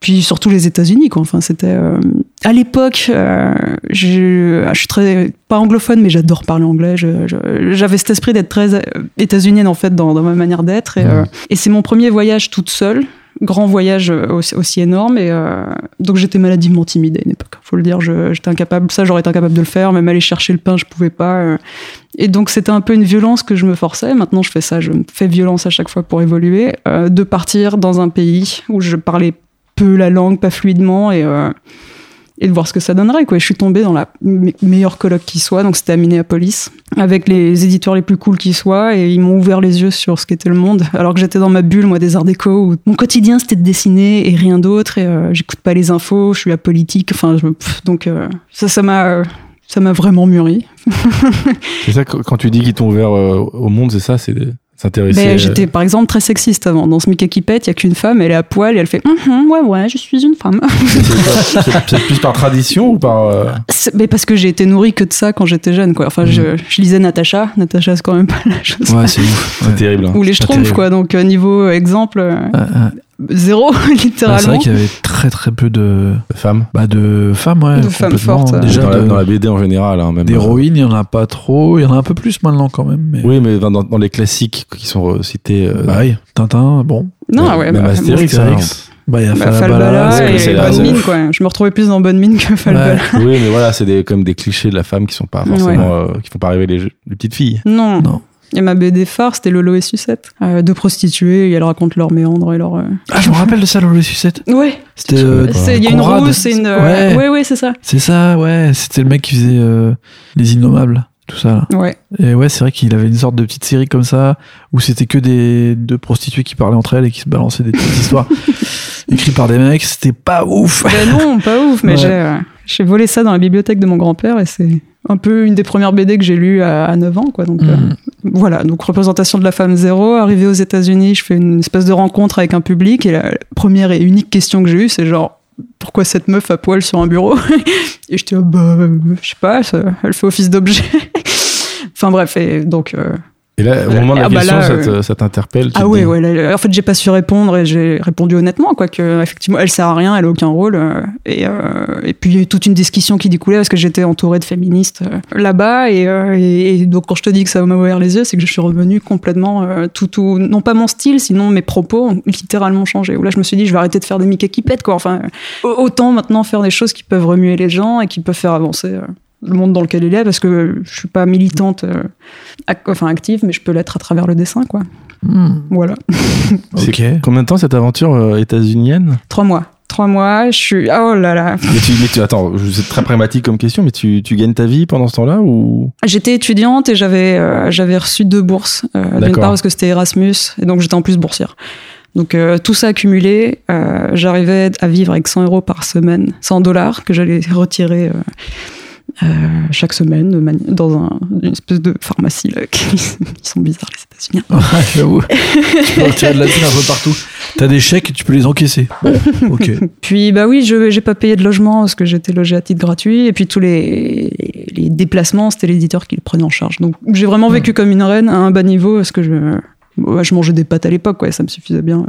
puis surtout les États-Unis, quoi. Enfin, c'était euh, à l'époque, euh, je, je suis très pas anglophone, mais j'adore parler anglais. J'avais cet esprit d'être très états-unienne en fait dans, dans ma manière d'être. Et, et c'est mon premier voyage toute seule. Grand voyage aussi, énorme et euh, donc j'étais maladivement timide à une époque. Faut le dire, j'étais incapable. Ça, j'aurais été incapable de le faire. Même aller chercher le pain, je pouvais pas. euh. Et donc c'était un peu une violence que je me forçais. Maintenant, je fais ça. Je me fais violence à chaque fois pour évoluer. euh, de partir dans un pays où je parlais peu la langue, pas fluidement et de voir ce que ça donnerait. Quoi. Je suis tombée dans la me- meilleure colloque qui soit, donc c'était à Minneapolis, avec les éditeurs les plus cools qui soient, et ils m'ont ouvert les yeux sur ce qu'était le monde, alors que j'étais dans ma bulle, moi, des arts déco, où mon quotidien c'était de dessiner et rien d'autre, et euh, j'écoute pas les infos, je suis apolitique, enfin, je, donc euh, ça, ça m'a... ça m'a vraiment mûri. <laughs> C'est ça, quand tu dis qu'ils t'ont ouvert euh, au monde, c'est ça, c'est de s'intéresser. Euh, J'étais par exemple très sexiste avant. Dans ce Mickey qui pète, il y a qu'une femme, elle est à poil et elle fait Mhm, Ouais, ouais, je suis une femme. c'est plus par tradition ou par. euh, Mais parce que j'ai été nourrie que de ça quand j'étais jeune, quoi. Enfin, je, je lisais Natacha. Natacha, c'est quand même pas la chose. Ouais, c'est ouf. C'est Ouais. <laughs> terrible. hein. Ou les Schtroumpfs, quoi. Donc, euh, niveau exemple, euh, Ouais, ouais. zéro, <laughs> Ouais, c'est littéralement. vrai qu'il y avait très très peu de, Femme. bah, de femmes, ouais. De femmes fortes, ouais. Déjà, dans, la, de- dans la BD en général, hein, même. d'héroïnes, il y en a pas trop. Il y en a un peu plus maintenant quand même. Mais... Oui, mais dans, dans- dans les classiques qui sont cités. euh, Bah oui, Tintin, bon. non, même ouais, même bah, Astérix, bon, hein. Astérix. Bah, il y a bah. Falbala c'est- et c'est la- Bonne c'est- Mine, quoi. Je me retrouvais plus dans Bonne Mine que Falbala. oui, mais voilà, c'est des, comme des clichés de la femme qui sont pas forcément, euh, qui font pas rêver les, les petites filles. Non. Non. Et ma BD phare, c'était Lolo et Sucette. Euh, deux prostituées, et elles racontent leurs méandres et leurs. euh, Ah, je me rappelle de ça, Lolo et Sucette. Ouais, C'était. Euh, il y a une rousse et une. Ouais. ouais, ouais, c'est ça. C'est ça, ouais. C'était le mec qui faisait euh, Les Innommables, tout ça. Là. Ouais. Et ouais, c'est vrai qu'il avait une sorte de petite série comme ça, où c'était que des deux prostituées qui parlaient entre elles et qui se balançaient des petites histoires <laughs> écrites par des mecs. C'était pas ouf. Ben non, pas ouf, mais Ouais. j'ai, euh, j'ai volé ça dans la bibliothèque de mon grand-père et c'est un peu une des premières BD que j'ai lues à, à 9 ans, quoi. Donc, euh, Mhm. voilà, donc représentation de la femme zéro. Arrivé aux États-Unis, je fais une espèce de rencontre avec un public et la première et unique question que j'ai eue, c'est genre, pourquoi cette meuf à poil sur un bureau? <laughs> Et j'étais, ah, bah, euh, je sais pas, ça- elle fait office d'objet. <laughs> enfin bref, et donc. euh, Et là, au moment de la Ah bah question, là, ça, euh, te- ça t'interpelle ah te ouais, dis- ouais. là, en fait, j'ai pas su répondre et j'ai répondu honnêtement, quoi. Que effectivement, elle sert à rien, elle a aucun rôle. euh, et, euh, et puis il y a eu toute une discussion qui découlait parce que j'étais entourée de féministes euh, là-bas. Et, euh, et- et donc quand je te dis que ça m'a ouvert les yeux, c'est que je suis revenue complètement tout, tout, non pas mon style, sinon mes propos ont littéralement changé. Où là, je me suis dit, je vais arrêter de faire des Mickey qui pètent, quoi. Enfin, autant maintenant faire des choses qui peuvent remuer les gens et qui peuvent faire avancer. Le monde dans lequel il est parce que je suis pas militante euh, ac- enfin active mais je peux l'être à travers le dessin quoi Hmm, voilà <laughs> Ok. Combien de temps cette aventure euh, états-unienne? Trois mois. Trois mois, je suis. Oh là là. <laughs> mais tu, mais tu- Attends, c'est très pragmatique comme question, mais tu, tu gagnes ta vie pendant ce temps-là ou? J'étais étudiante et j'avais euh, j'avais reçu deux bourses. Euh, D'une part parce que c'était Erasmus et donc j'étais en plus boursière. Donc euh, tout ça accumulé, euh, j'arrivais à vivre avec 100 euros par semaine, 100 dollars que j'allais retirer euh, euh, chaque semaine dans un, une espèce de pharmacie là, qui, <laughs> qui sont bizarres les États-Unis. Ouais, j'avoue. tu peux retirer de la thune un peu partout. T'as des chèques et tu peux les encaisser. Bon, <laughs> ok. Puis bah oui, je j'ai pas payé de logement parce que j'étais logé à titre gratuit et puis tous les, les déplacements, c'était l'éditeur qui le prenait en charge. Donc j'ai vraiment vécu comme une reine à un bas niveau parce que je je mangeais des pâtes à l'époque quoi, ça me suffisait bien.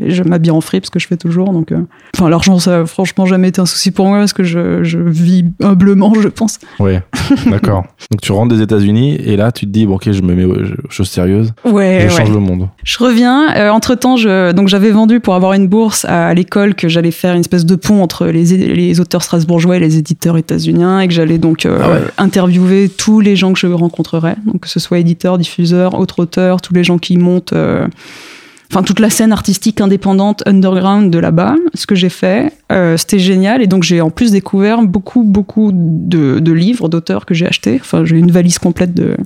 Et je m'habille en fripe, ce que je fais toujours. Donc, euh, enfin, l'argent, ça a franchement jamais été un souci pour moi parce que je, je vis humblement, je pense. Ouais, <laughs> d'accord. Donc tu rentres des États-Unis et là tu te dis bon ok je me mets aux choses sérieuses, Ouais, je ouais. change le monde. Je reviens. entre temps, je, donc j'avais vendu pour avoir une bourse à, à l'école que j'allais faire une espèce de pont entre les, auteurs strasbourgeois et les éditeurs états-uniens et que j'allais donc euh, Ah ouais. interviewer tous les gens que je rencontrerais, donc que ce soit éditeurs, diffuseurs, autres auteurs, tous les gens qui montent. Enfin, toute la scène artistique indépendante underground de là-bas, ce que j'ai fait, euh, c'était génial. Et donc, j'ai en plus découvert beaucoup, beaucoup de, de livres d'auteurs que j'ai achetés. Enfin, j'ai une valise complète de,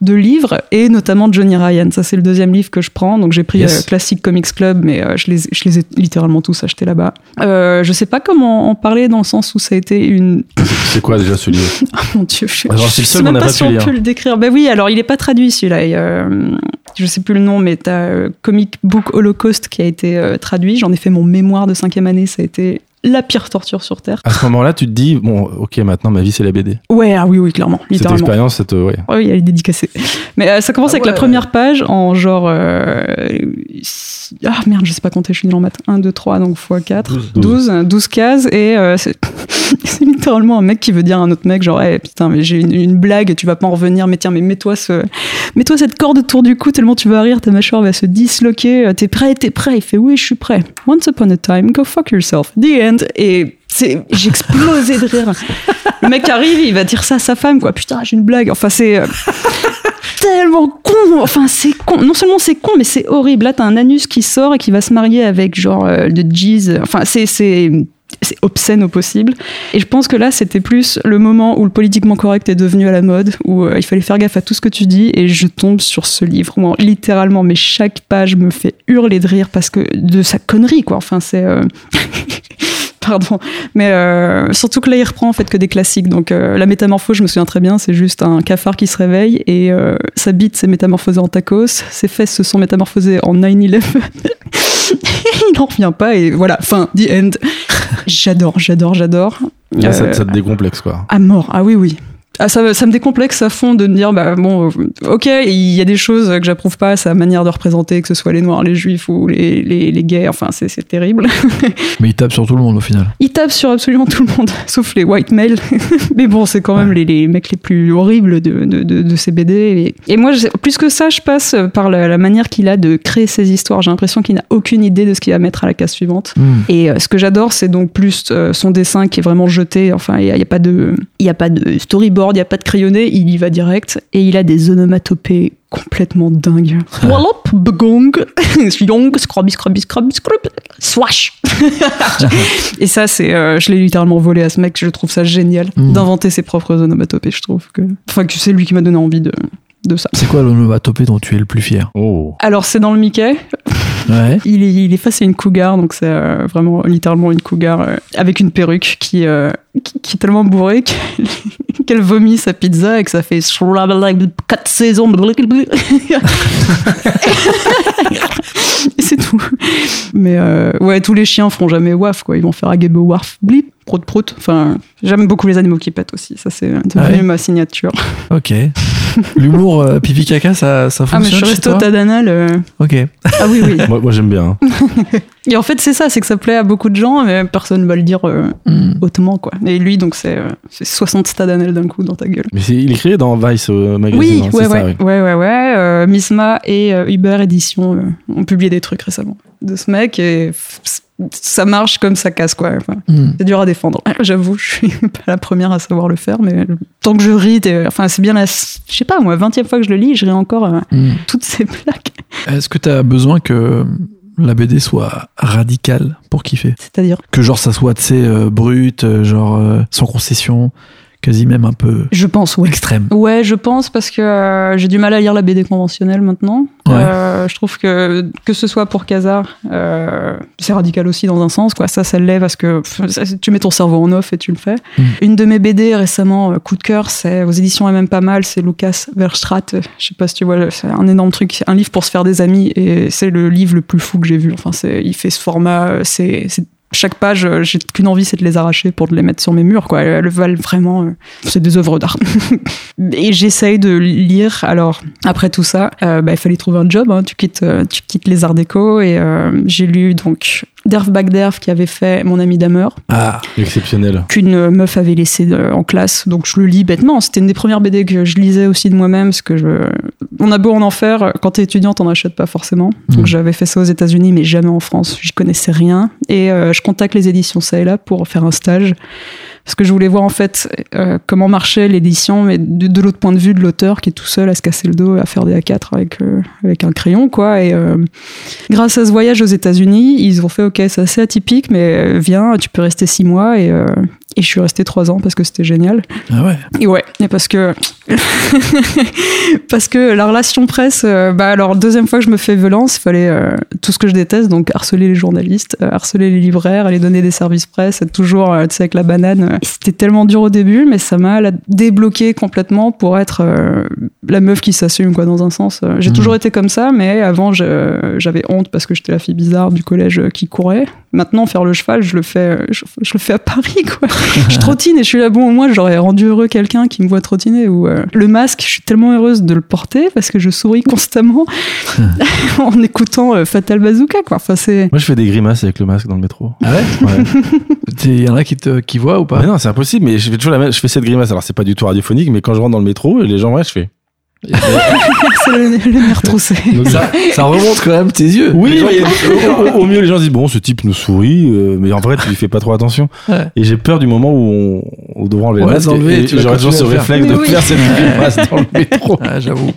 de livres et notamment Johnny Ryan. Ça, c'est le deuxième livre que je prends. Donc, j'ai pris Yes. euh, Classic Comics Club, mais euh, je, les, je les ai littéralement tous achetés là-bas. Euh, je sais pas comment en parler dans le sens où ça a été une. C'est quoi déjà ce livre? Ah, <laughs> mon dieu, je, Alors, je seul sais même pas pas si pu on lire. peut le décrire. Ben oui, alors il est pas traduit celui-là. Euh, je sais plus le nom, mais t'as Comic Book Holocaust qui a été traduit. J'en ai fait mon mémoire de cinquième année. Ça a été la pire torture sur Terre. À ce moment-là, tu te dis, bon, ok, maintenant ma vie c'est la BD. Ouais, ah oui, oui, clairement, Cette expérience, cette, ouais. Oui, elle est dédicacée. Mais euh, ça commence Ah avec la ouais. première page en genre. euh, ah merde, je sais pas compter, je suis nulle en maths. 1, 2, 3, donc x 4. 12. 12, 12 cases. Et euh, <laughs> c'est littéralement un mec qui veut dire à un autre mec genre, Eh, putain, mais j'ai une, une blague, tu vas pas en revenir, mais tiens, mais mets-toi ce, mets-toi cette corde autour du cou tellement tu vas rire, ta mâchoire va se disloquer. Euh, T'es prêt, t'es prêt. Il fait oui, je suis prêt. Once upon a time, go fuck yourself. The end. Et c'est, j'ai explosé de rire. Le mec arrive, il va dire ça à sa femme, quoi. Putain, j'ai une blague. Enfin, c'est euh, tellement con. Enfin, c'est con. Non seulement c'est con, mais c'est horrible. Là, t'as un anus qui sort et qui va se marier avec genre euh, de Jeez. Enfin, c'est c'est obscène au possible. Et je pense que là, c'était plus le moment où le politiquement correct est devenu à la mode, où euh, il fallait faire gaffe à tout ce que tu dis. Et je tombe sur ce livre, littéralement. Mais chaque page me fait hurler de rire parce que de sa connerie, quoi. Enfin, c'est. euh, <laughs> <laughs> Pardon. Mais euh, surtout que là, il reprend en fait que des classiques. Donc euh, la métamorphose, je me souviens très bien, c'est juste un cafard qui se réveille et euh, sa bite s'est métamorphosée en tacos, ses fesses se sont métamorphosées en 9-11. <laughs> il n'en revient pas et voilà, fin, the end. J'adore, j'adore, j'adore. Là, ça, Euh, ça te décomplexe, quoi. à mort, ah oui, oui. Ah, ça, ça me décomplexe à fond de me dire, bah bon, euh, ok, il y a des choses que j'approuve pas, sa manière de représenter, que ce soit les noirs, les juifs ou les, les, les gays, enfin, c'est c'est terrible. <laughs> Mais il tape sur tout le monde au final. Il tape sur absolument tout le monde, <laughs> sauf les white males. <laughs> Mais bon, c'est quand même les, les mecs les plus horribles de, de, de, de ces BD. Et, et moi, je- plus que ça, je passe par la, la manière qu'il a de créer ses histoires. J'ai l'impression qu'il n'a aucune idée de ce qu'il va mettre à la case suivante. Hmm. Et euh, ce que j'adore, c'est donc plus euh, son dessin qui est vraiment jeté. Enfin, il n'y a, y a pas de, il y a pas de storyboard, il n'y a pas de crayonné. Il y va direct et il a des onomatopées complètement dingues. Wallop, begong, <laughs> yong, scrubby, scrubby, scrubby, scrub, swash. <laughs> et ça, c'est, euh, je l'ai littéralement volé à ce mec. Je trouve ça génial Mm. d'inventer ses propres onomatopées. Je trouve que, enfin, que c'est lui qui m'a donné envie de, de ça. C'est quoi l'onomatopée dont tu es le plus fier? Oh. Alors, c'est dans le Mickey. Ouais. <laughs> Il est, il est face à une cougar, donc c'est euh, vraiment littéralement une cougar euh, avec une perruque qui, euh, qui, est tellement bourrée <laughs> qu'elle, vomit sa pizza et que ça fait 4 saisons. et c'est tout. Mais euh, ouais, tous les chiens feront jamais waf, quoi. Ils vont faire agebe waf, blip, prout prout. Enfin, j'aime beaucoup les animaux qui pètent aussi. Ça, c'est devenu Ah ouais ma signature. Ok. L'humour euh, pipi caca, ça, ça Ah, mais je fonctionne suis chez restée au tadanal. euh, Ok. Ah oui, oui. Moi, moi, j'aime bien. <laughs> Et en fait, c'est ça, c'est que ça plaît à beaucoup de gens, mais personne va le dire euh, Hmm. hautement, quoi. Et lui, donc, c'est euh, c'est 60 stades d'un coup dans ta gueule. Mais il écrivait dans Vice euh, magazine. Oui, hein, ouais, ça, ouais, oui. ouais, ouais, ouais. euh, Misma et euh, Uber Edition euh, ont publié des trucs récemment de ce mec et ça marche comme ça casse, quoi. Enfin, Hmm. c'est dur à défendre. <laughs> J'avoue, je suis <laughs> pas la première à savoir le faire, mais tant que je ris, enfin, c'est bien la, je sais pas, moi, 20 e fois que je le lis, je ris encore euh, Hmm. toutes ces <laughs> blagues. Est-ce que tu as besoin que la BD soit radicale pour kiffer. C'est-à-dire, Que genre ça soit, tu sais, euh, brut, euh, genre euh, sans concession, quasi même un peu je pense, ouais. extrême. Ouais, je pense parce que euh, j'ai du mal à lire la BD conventionnelle maintenant. Ouais. Euh, je trouve que que ce soit pour Kazar, euh, c'est radical aussi dans un sens. Quoi. Ça, ça l'est parce que ça, tu mets ton cerveau en off et tu le fais. Mm. Une de mes BD récemment, coup de cœur, c'est aux éditions et même pas mal, c'est Lucas Verstraat. Je sais pas si tu vois, c'est un énorme truc, un livre pour se faire des amis et c'est le livre le plus fou que j'ai vu. Enfin, c'est, il fait ce format, c'est chaque page, euh, j'ai qu'une envie, c'est de les arracher pour de les mettre sur mes murs. Quoi. Elles valent vraiment. euh, c'est des œuvres d'art. <laughs> Et j'essaye de lire. Alors, après tout ça, euh, bah, il fallait trouver un job. hein. Tu, quittes, tu quittes les arts déco. Et j'ai lu donc Derf Bagderf qui avait fait Mon ami Damer, Ah, Exceptionnel. qu'une meuf avait laissé en classe. Donc je le lis bêtement. C'était une des premières BD que je lisais aussi de moi-même. Parce que je... on a beau en en faire. Quand t'es étudiante, t'en achètes pas forcément. Donc Mhm. j'avais fait ça aux États-Unis, mais jamais en France. J'y connaissais rien. Et euh, je contacte les éditions ça et là pour faire un stage. Parce que je voulais voir en fait euh, comment marchait l'édition, mais de, l'autre point de vue de l'auteur qui est tout seul à se casser le dos, à faire des A4 avec, euh, avec un crayon, quoi. Et euh, grâce à ce voyage aux États-Unis, ils ont fait OK, c'est assez atypique, mais viens, tu peux rester six mois. Et, et je suis restée trois ans parce que c'était génial. ah ouais. Et ouais, et parce que <laughs> parce que la relation presse, euh, bah alors deuxième fois que je me fais violence, il fallait euh, tout ce que je déteste, donc harceler les journalistes, euh, harceler les libraires, aller donner des services presse, être toujours euh, tu sais avec la banane. C'était tellement dur au début, mais ça m'a débloqué complètement pour être la meuf qui s'assume quoi dans un sens. J'ai Mhm. toujours été comme ça, mais avant j'avais honte parce que j'étais la fille bizarre du collège qui courait, Maintenant, faire le cheval, je le fais, je, je le fais à Paris, quoi. <laughs> je trottine et je suis là, bon, au moins, j'aurais rendu heureux quelqu'un qui me voit trottiner. Ou euh, le masque, je suis tellement heureuse de le porter parce que je souris constamment <laughs> <laughs> en écoutant euh, Fatal Bazooka, quoi. Enfin, c'est. Moi, je fais des grimaces avec le masque dans le métro. Ah ouais Ouais. Il y en a qui te qui voient ou pas? Mais non, c'est impossible, mais je fais toujours la même, je fais cette grimace. Alors, c'est pas du tout radiophonique, mais quand je rentre dans le métro, les gens, ouais, je fais. <laughs> c'est le, le nerf troussé. Donc, ça, ça remonte quand même tes yeux. Oui, gens, au, mieux, les gens se disent bon, ce type nous sourit, euh, mais en vrai, tu lui fais pas trop attention. Ouais. Et j'ai peur du moment où on, on devra enlever Ouais, le masque. j'aurais toujours ce réflexe de oui. faire cette <laughs> grimace dans le métro. Ah, j'avoue.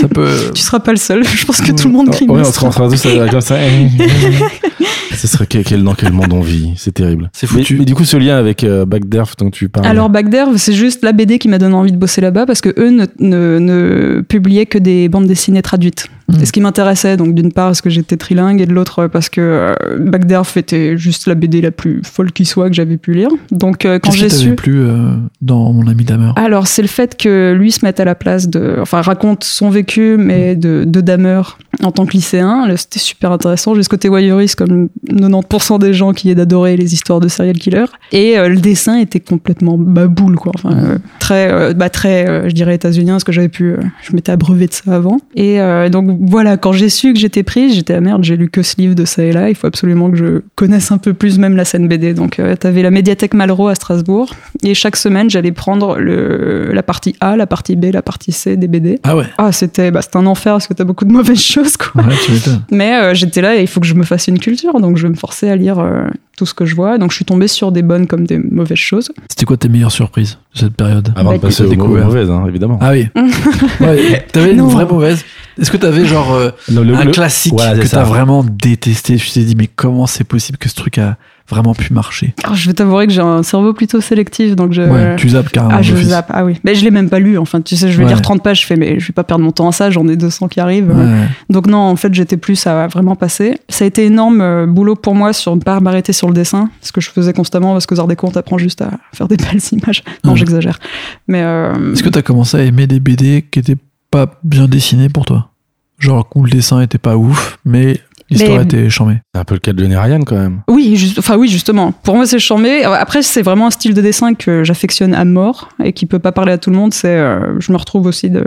Ça peut. Tu seras pas le seul. Je pense que tout le monde Ouais, on grimace. sera en train de tous euh, comme ça. <laughs> Ce serait quel, quel- dans quel monde on vit C'est terrible. C'est foutu. Mais, mais du coup, ce lien avec euh, Backderf dont tu parles. Alors Bagderv, c'est juste la BD qui m'a donné envie de bosser là-bas parce que eux ne, ne, ne publiaient que des bandes dessinées traduites. Mm. C'est ce qui m'intéressait, donc d'une part parce que j'étais trilingue et de l'autre parce que euh, Bagderf était juste la BD la plus folle qui soit que j'avais pu lire. Donc euh, quand j'ai su... plu euh, dans Mon ami Damer? Alors c'est le fait que lui se mette à la place de... Enfin raconte son vécu mais de, de Damer en tant que lycéen. Là, C'était super intéressant. J'ai ce côté voyeuriste comme 90% des gens qui est d'adorer les histoires de serial killer. Et euh, le dessin était complètement baboule quoi. Enfin, euh, très, euh, bah, très je dirais états-unien parce que j'avais pu... euh, je m'étais abreuvé de ça avant. Et euh, donc voilà, quand j'ai su que j'étais prise, j'étais à merde, j'ai lu que ce livre de ça et là. Il faut absolument que je connaisse un peu plus même la scène BD. Donc euh, t'avais la médiathèque Malraux à Strasbourg. Et chaque semaine, j'allais prendre le, la partie A, la partie B, la partie C des BD. Ah ouais. Ah, c'était bah, c'était un enfer parce que t'as beaucoup de mauvaises <laughs> choses, quoi. Ouais, tu. Mais euh, j'étais là et il faut que je me fasse une culture, donc je vais me forcer à lire euh, tout ce que je vois. Donc je suis tombée sur des bonnes comme des mauvaises choses. C'était quoi tes meilleures surprises de cette période Avant de Bah, passer aux mauvaises, hein, évidemment. Ah oui. <laughs> ouais, T'avais une vraie mauvaise. Est-ce que t'avais genre euh, Non, le- un le- classique voilà, que t'as vraiment détesté? Tu t'es dit mais comment c'est possible que ce truc a vraiment pu marcher Alors, je vais t'avouer que j'ai un cerveau plutôt sélectif, donc je. Ouais, tu zappes carrément. Ah, je zappe. Ah oui. Mais je l'ai même pas lu. Enfin, tu sais, je vais Ouais. lire 30 pages, je fais, mais je vais pas perdre mon temps à ça, j'en ai 200 qui arrivent. Ouais. Donc non, en fait, j'étais plus à vraiment passer. Ça a été énorme euh, boulot pour moi sur ne pas m'arrêter sur le dessin, ce que je faisais constamment parce que aux arts des comptes apprend juste à faire des <laughs> belles images. Non, j'exagère. Mais euh, Est-ce que t'as commencé à aimer des BD qui étaient pas bien dessinés pour toi? Genre où le dessin était pas ouf, mais l'histoire était chambée. C'est un peu le cas de Johnny Ryan quand même. oui, juste, enfin oui, justement. Pour moi, c'est charmé. Après, c'est vraiment un style de dessin que j'affectionne à mort et qui peut pas parler à tout le monde. C'est, euh, je me retrouve aussi de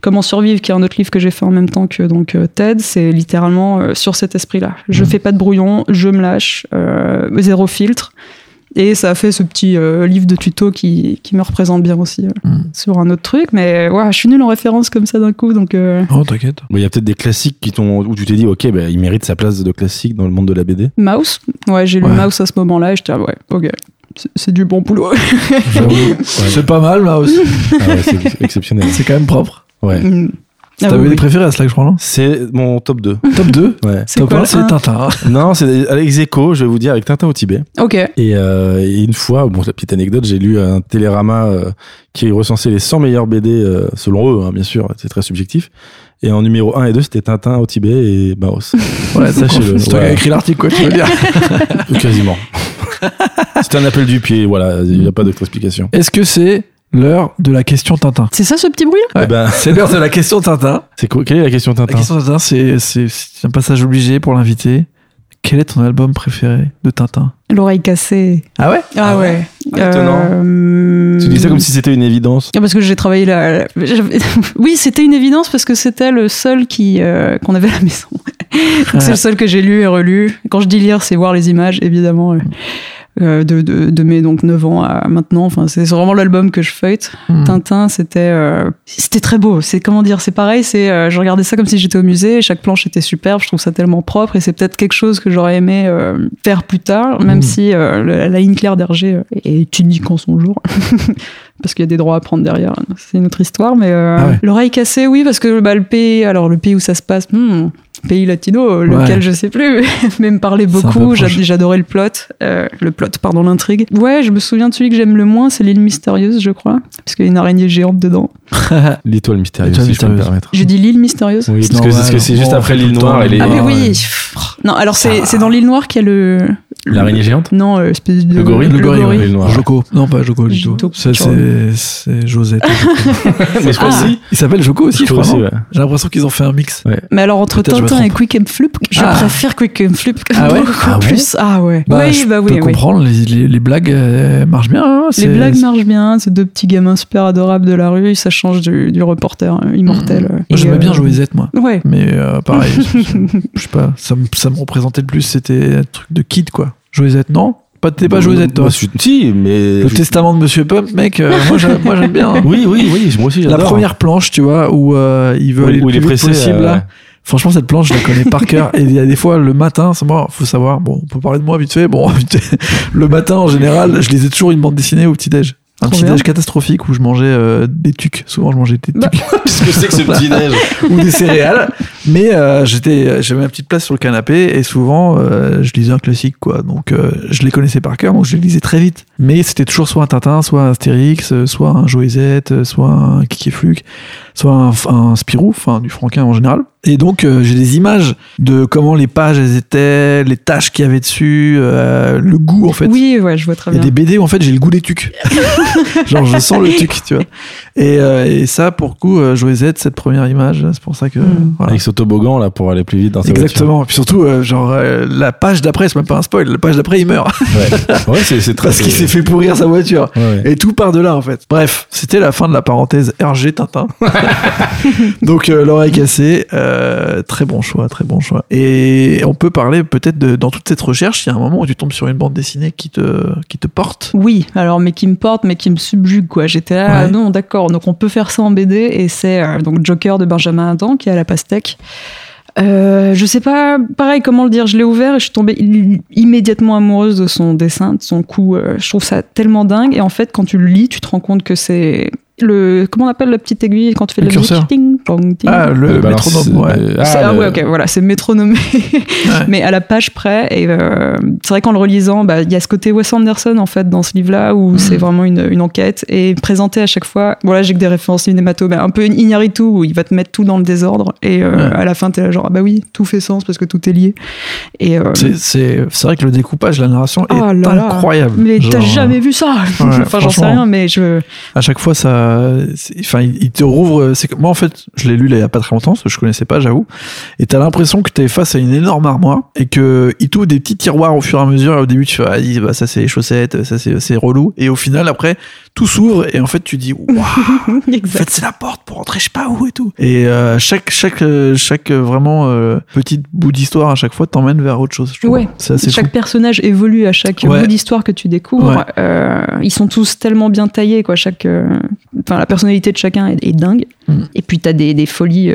Comment survivre, qui est un autre livre que j'ai fait en même temps que donc euh, TED. C'est littéralement euh, sur cet esprit-là. Je Mhm. fais pas de brouillon, je me lâche, euh, zéro filtre. Et ça a fait ce petit euh, livre de tuto qui, qui me représente bien aussi euh, Mhm. sur un autre truc. Mais ouais, je suis nulle en référence comme ça d'un coup. Donc, euh, Oh, t'inquiète. Mais il y a peut-être des classiques qui t'ont, où tu t'es dit, ok, bah, il mérite sa place de classique dans le monde de la BD. Mouse. Ouais, j'ai lu Ouais. Mouse à ce moment-là et j'étais, ah ouais, ok. C'est- C'est du bon boulot. J'avoue. <laughs> C'est pas mal aussi. <laughs> Ah ouais, c'est exceptionnel. C'est quand même propre. Ouais. Mm. Ah T'avais oui, des oui. préférés à cela, je crois, non? C'est mon top 2. <laughs> Top 2 Ouais. C'est Top quoi 1, le c'est Tintin. <laughs> Non, c'est Alex Echo, je vais vous dire, avec Tintin au Tibet. Ok. Et, euh, et une fois, bon, la petite anecdote, j'ai lu un télérama euh, qui recensait les 100 meilleurs BD, euh, selon eux, hein, bien sûr, c'est très subjectif. Et en numéro 1 et 2, c'était Tintin au Tibet et Baos. Ouais, Sachez-le, C'est toi qui as écrit l'article, quoi, tu veux dire. <laughs> Quasiment. C'était un appel du pied, voilà, il n'y a pas d'autre explication. Est-ce que c'est l'heure de la question Tintin C'est ça ce petit bruit Ouais. Eh ben, C'est l'heure de la question Tintin. c'est quoi, quelle est la question La Tintin question Tintin, c'est un passage obligé pour l'invité. Quel est ton album préféré de Tintin? L'oreille cassée. Ah ouais? Ah, ouais. Ah, étonnant. Euh, Tu dis ça comme si c'était une évidence. Ah, Parce que j'ai travaillé là. <laughs> Oui, c'était une évidence parce que c'était le seul qui euh, qu'on avait à la maison. <laughs> C'est le seul que j'ai lu et relu. Quand je dis lire, c'est voir les images, évidemment. euh, de, de, de mes donc 9 ans à maintenant. Enfin, c'est vraiment l'album que je feuillete. Hmm. Tintin, c'était euh, c'était très beau. C'est comment dire, c'est pareil. C'est euh, je regardais ça comme si j'étais au musée. Chaque planche était superbe. Je trouve ça tellement propre et c'est peut-être quelque chose que j'aurais aimé euh, faire plus tard, même Mm. si euh, le- la ligne claire d'Hergé euh, est unique en son jour. <laughs> parce qu'il y a des droits à prendre derrière. C'est une autre histoire, mais euh, Ah ouais. l'oreille cassée, oui, parce que bah, le pays, alors le pays où ça se passe, hmm, pays latino, lequel Ouais. je sais plus, <laughs> mais me parlait beaucoup. J'adorais le plot, euh, le plot, pardon, l'intrigue. Ouais, je me souviens de celui que j'aime le moins, c'est l'île mystérieuse, je crois, parce qu'il y a une araignée géante dedans. <laughs> L'étoile mystérieuse, si je peux me mystérieuse. permettre. J'ai dit l'île mystérieuse. Oui, parce que, parce que c'est juste après l'île noire temps. et les. Ah mais Ah, oui. ouais. Pff, Non, alors c'est dans l'île noire qu'il y a le L'araignée géante Non, euh, espèce de. Le gorille Le gorille, ouais. Noir. Joko. Non, pas Joko du tout. Joko. C'est- Josette. <laughs> Mais je crois Ah. aussi. Il s'appelle Joko aussi, Je je crois. aussi, ouais. J'ai l'impression qu'ils ont fait un mix. Mais alors, entre je Tintin et. Quick and Flip, je Ah. préfère Quick and Flip Ah ouais beaucoup Ah plus. Ah ouais. Bah, oui, je bah peux oui, oui. comprendre, les, les, les blagues euh, marchent bien. hein, Les c'est- blagues marchent bien, c'est deux petits gamins super adorables de la rue, ça change du, du reporter euh, immortel. Moi, Et, j'aimais euh, bien Joëzette, moi. Ouais. Mais euh, pareil, je, <laughs> je sais pas, ça, me- ça me représentait le plus, c'était un truc de kid, quoi. Joëzette, non Pas T'es pas Joëzette, toi Moi, je suis- Si, mais. Le je- testament de Monsieur Pump, mec, euh, moi j'aime moi, j'aime bien. hein. <laughs> Oui, oui, oui, moi aussi La première planche, tu vois, où euh, il veut aller où le il est plus vite pressé, possible, euh, là. Franchement, cette planche, je la connais par cœur. Et il y a des fois, le matin, c'est moi, faut savoir, bon, on peut parler de moi vite fait. Bon, <laughs> vite fait. le matin, en général, je lisais toujours une bande dessinée au petit-déj. Un Trop petit-déj bien. catastrophique où je mangeais euh, des tucs. Souvent, je mangeais des Bah. tucs <laughs> Qu'est-ce que c'est que ce petit neige ou des céréales. Mais euh, j'étais, j'avais ma petite place sur le canapé et souvent, euh, je lisais un classique, quoi. Donc, euh, je les connaissais par cœur, donc je les lisais très vite. Mais c'était toujours soit un Tintin, soit un Astérix, euh, soit un Joëzette, euh, soit un Kiki Fluke, soit un, un Spirou, enfin du Franquin en général. Et donc, euh, j'ai des images de comment les pages elles étaient, les taches qu'il y avait dessus, euh, le goût en fait. Oui, ouais, je vois très Il y a bien. des BD où en fait j'ai le goût des tucs. <laughs> Genre je sens le tuc, tu vois. Et, euh, et ça, pour coup, euh, Joëzette, cette première image, c'est pour ça que. Mm. voilà. Avec ce toboggan là pour aller plus vite dans sa Exactement. Et puis surtout, euh, genre, euh, la page d'après, c'est même pas un spoil, la page d'après, il meurt. voiture. Ouais, ouais c'est c'est <laughs> très. Parce qu'il s'est fait pourrir sa voiture. Ouais, ouais. Et tout part de là, en fait. Bref, c'était la fin de la parenthèse RG Tintin. <laughs> Donc, euh, l'oreille cassée, euh, très bon choix, très bon choix. Et on peut parler peut-être de, dans toute cette recherche, il y a un moment où tu tombes sur une bande dessinée qui te, qui te porte. Oui, alors mais qui me porte, mais qui me subjugue quoi. J'étais là, Ouais. ah non, d'accord. Donc on peut faire ça en BD et c'est euh, donc Joker de Benjamin Adam qui est à la pastèque. Euh, je sais pas, pareil, comment le dire. Je l'ai ouvert et je suis tombée immédiatement amoureuse de son dessin, de son coup. euh, je trouve ça tellement dingue. Et en fait, quand tu le lis, tu te rends compte que c'est le comment on appelle la petite aiguille quand tu fais Le de la musique curseur. Ting, pong, ting. Ah, le métronome, ouais. euh, C'est- ah, ah le- ouais, ok, voilà, c'est métronomé, <laughs> Ouais. mais à la page près. Et euh, c'est vrai qu'en le relisant, bah, il y a ce côté Wes Anderson en fait dans ce livre-là où Mhm. c'est vraiment une, une enquête et présenté à chaque fois. Voilà, j'ai que des références cinémato, mais un peu Iñárritu où il va te mettre tout dans le désordre et euh, Ouais. à la fin t'es là genre ah bah oui, tout fait sens parce que tout est lié. Et euh, C'est- C'est c'est vrai que le découpage, la narration Oh est là là. incroyable. mais t'as jamais vu ça? <laughs> Enfin j'en sais rien, mais je À chaque fois, ça, enfin, il te rouvre. C'est moi, en fait, je l'ai lu là, il y a pas très longtemps, parce que je connaissais pas, j'avoue. Et t'as l'impression que t'es face à une énorme armoire et que il t'ouvre des petits tiroirs au fur et à mesure. Et au début, tu fais, ah, bah, ça c'est les chaussettes, ça c'est relou. Et au final, après, tout s'ouvre et en fait, tu dis, <laughs> waouh. En fait, c'est la porte pour rentrer, je sais pas où et tout. Et euh, chaque chaque euh, chaque euh, vraiment euh, petit bout d'histoire à chaque fois t'emmène vers autre chose. Ouais. assez chaque personnage évolue à chaque Ouais. bout d'histoire que tu découvres. Ouais. Euh, ils sont tous tellement bien taillés, quoi. Chaque, euh, enfin, la personnalité de chacun est, est dingue. Mm. Et puis t'as des, des folies.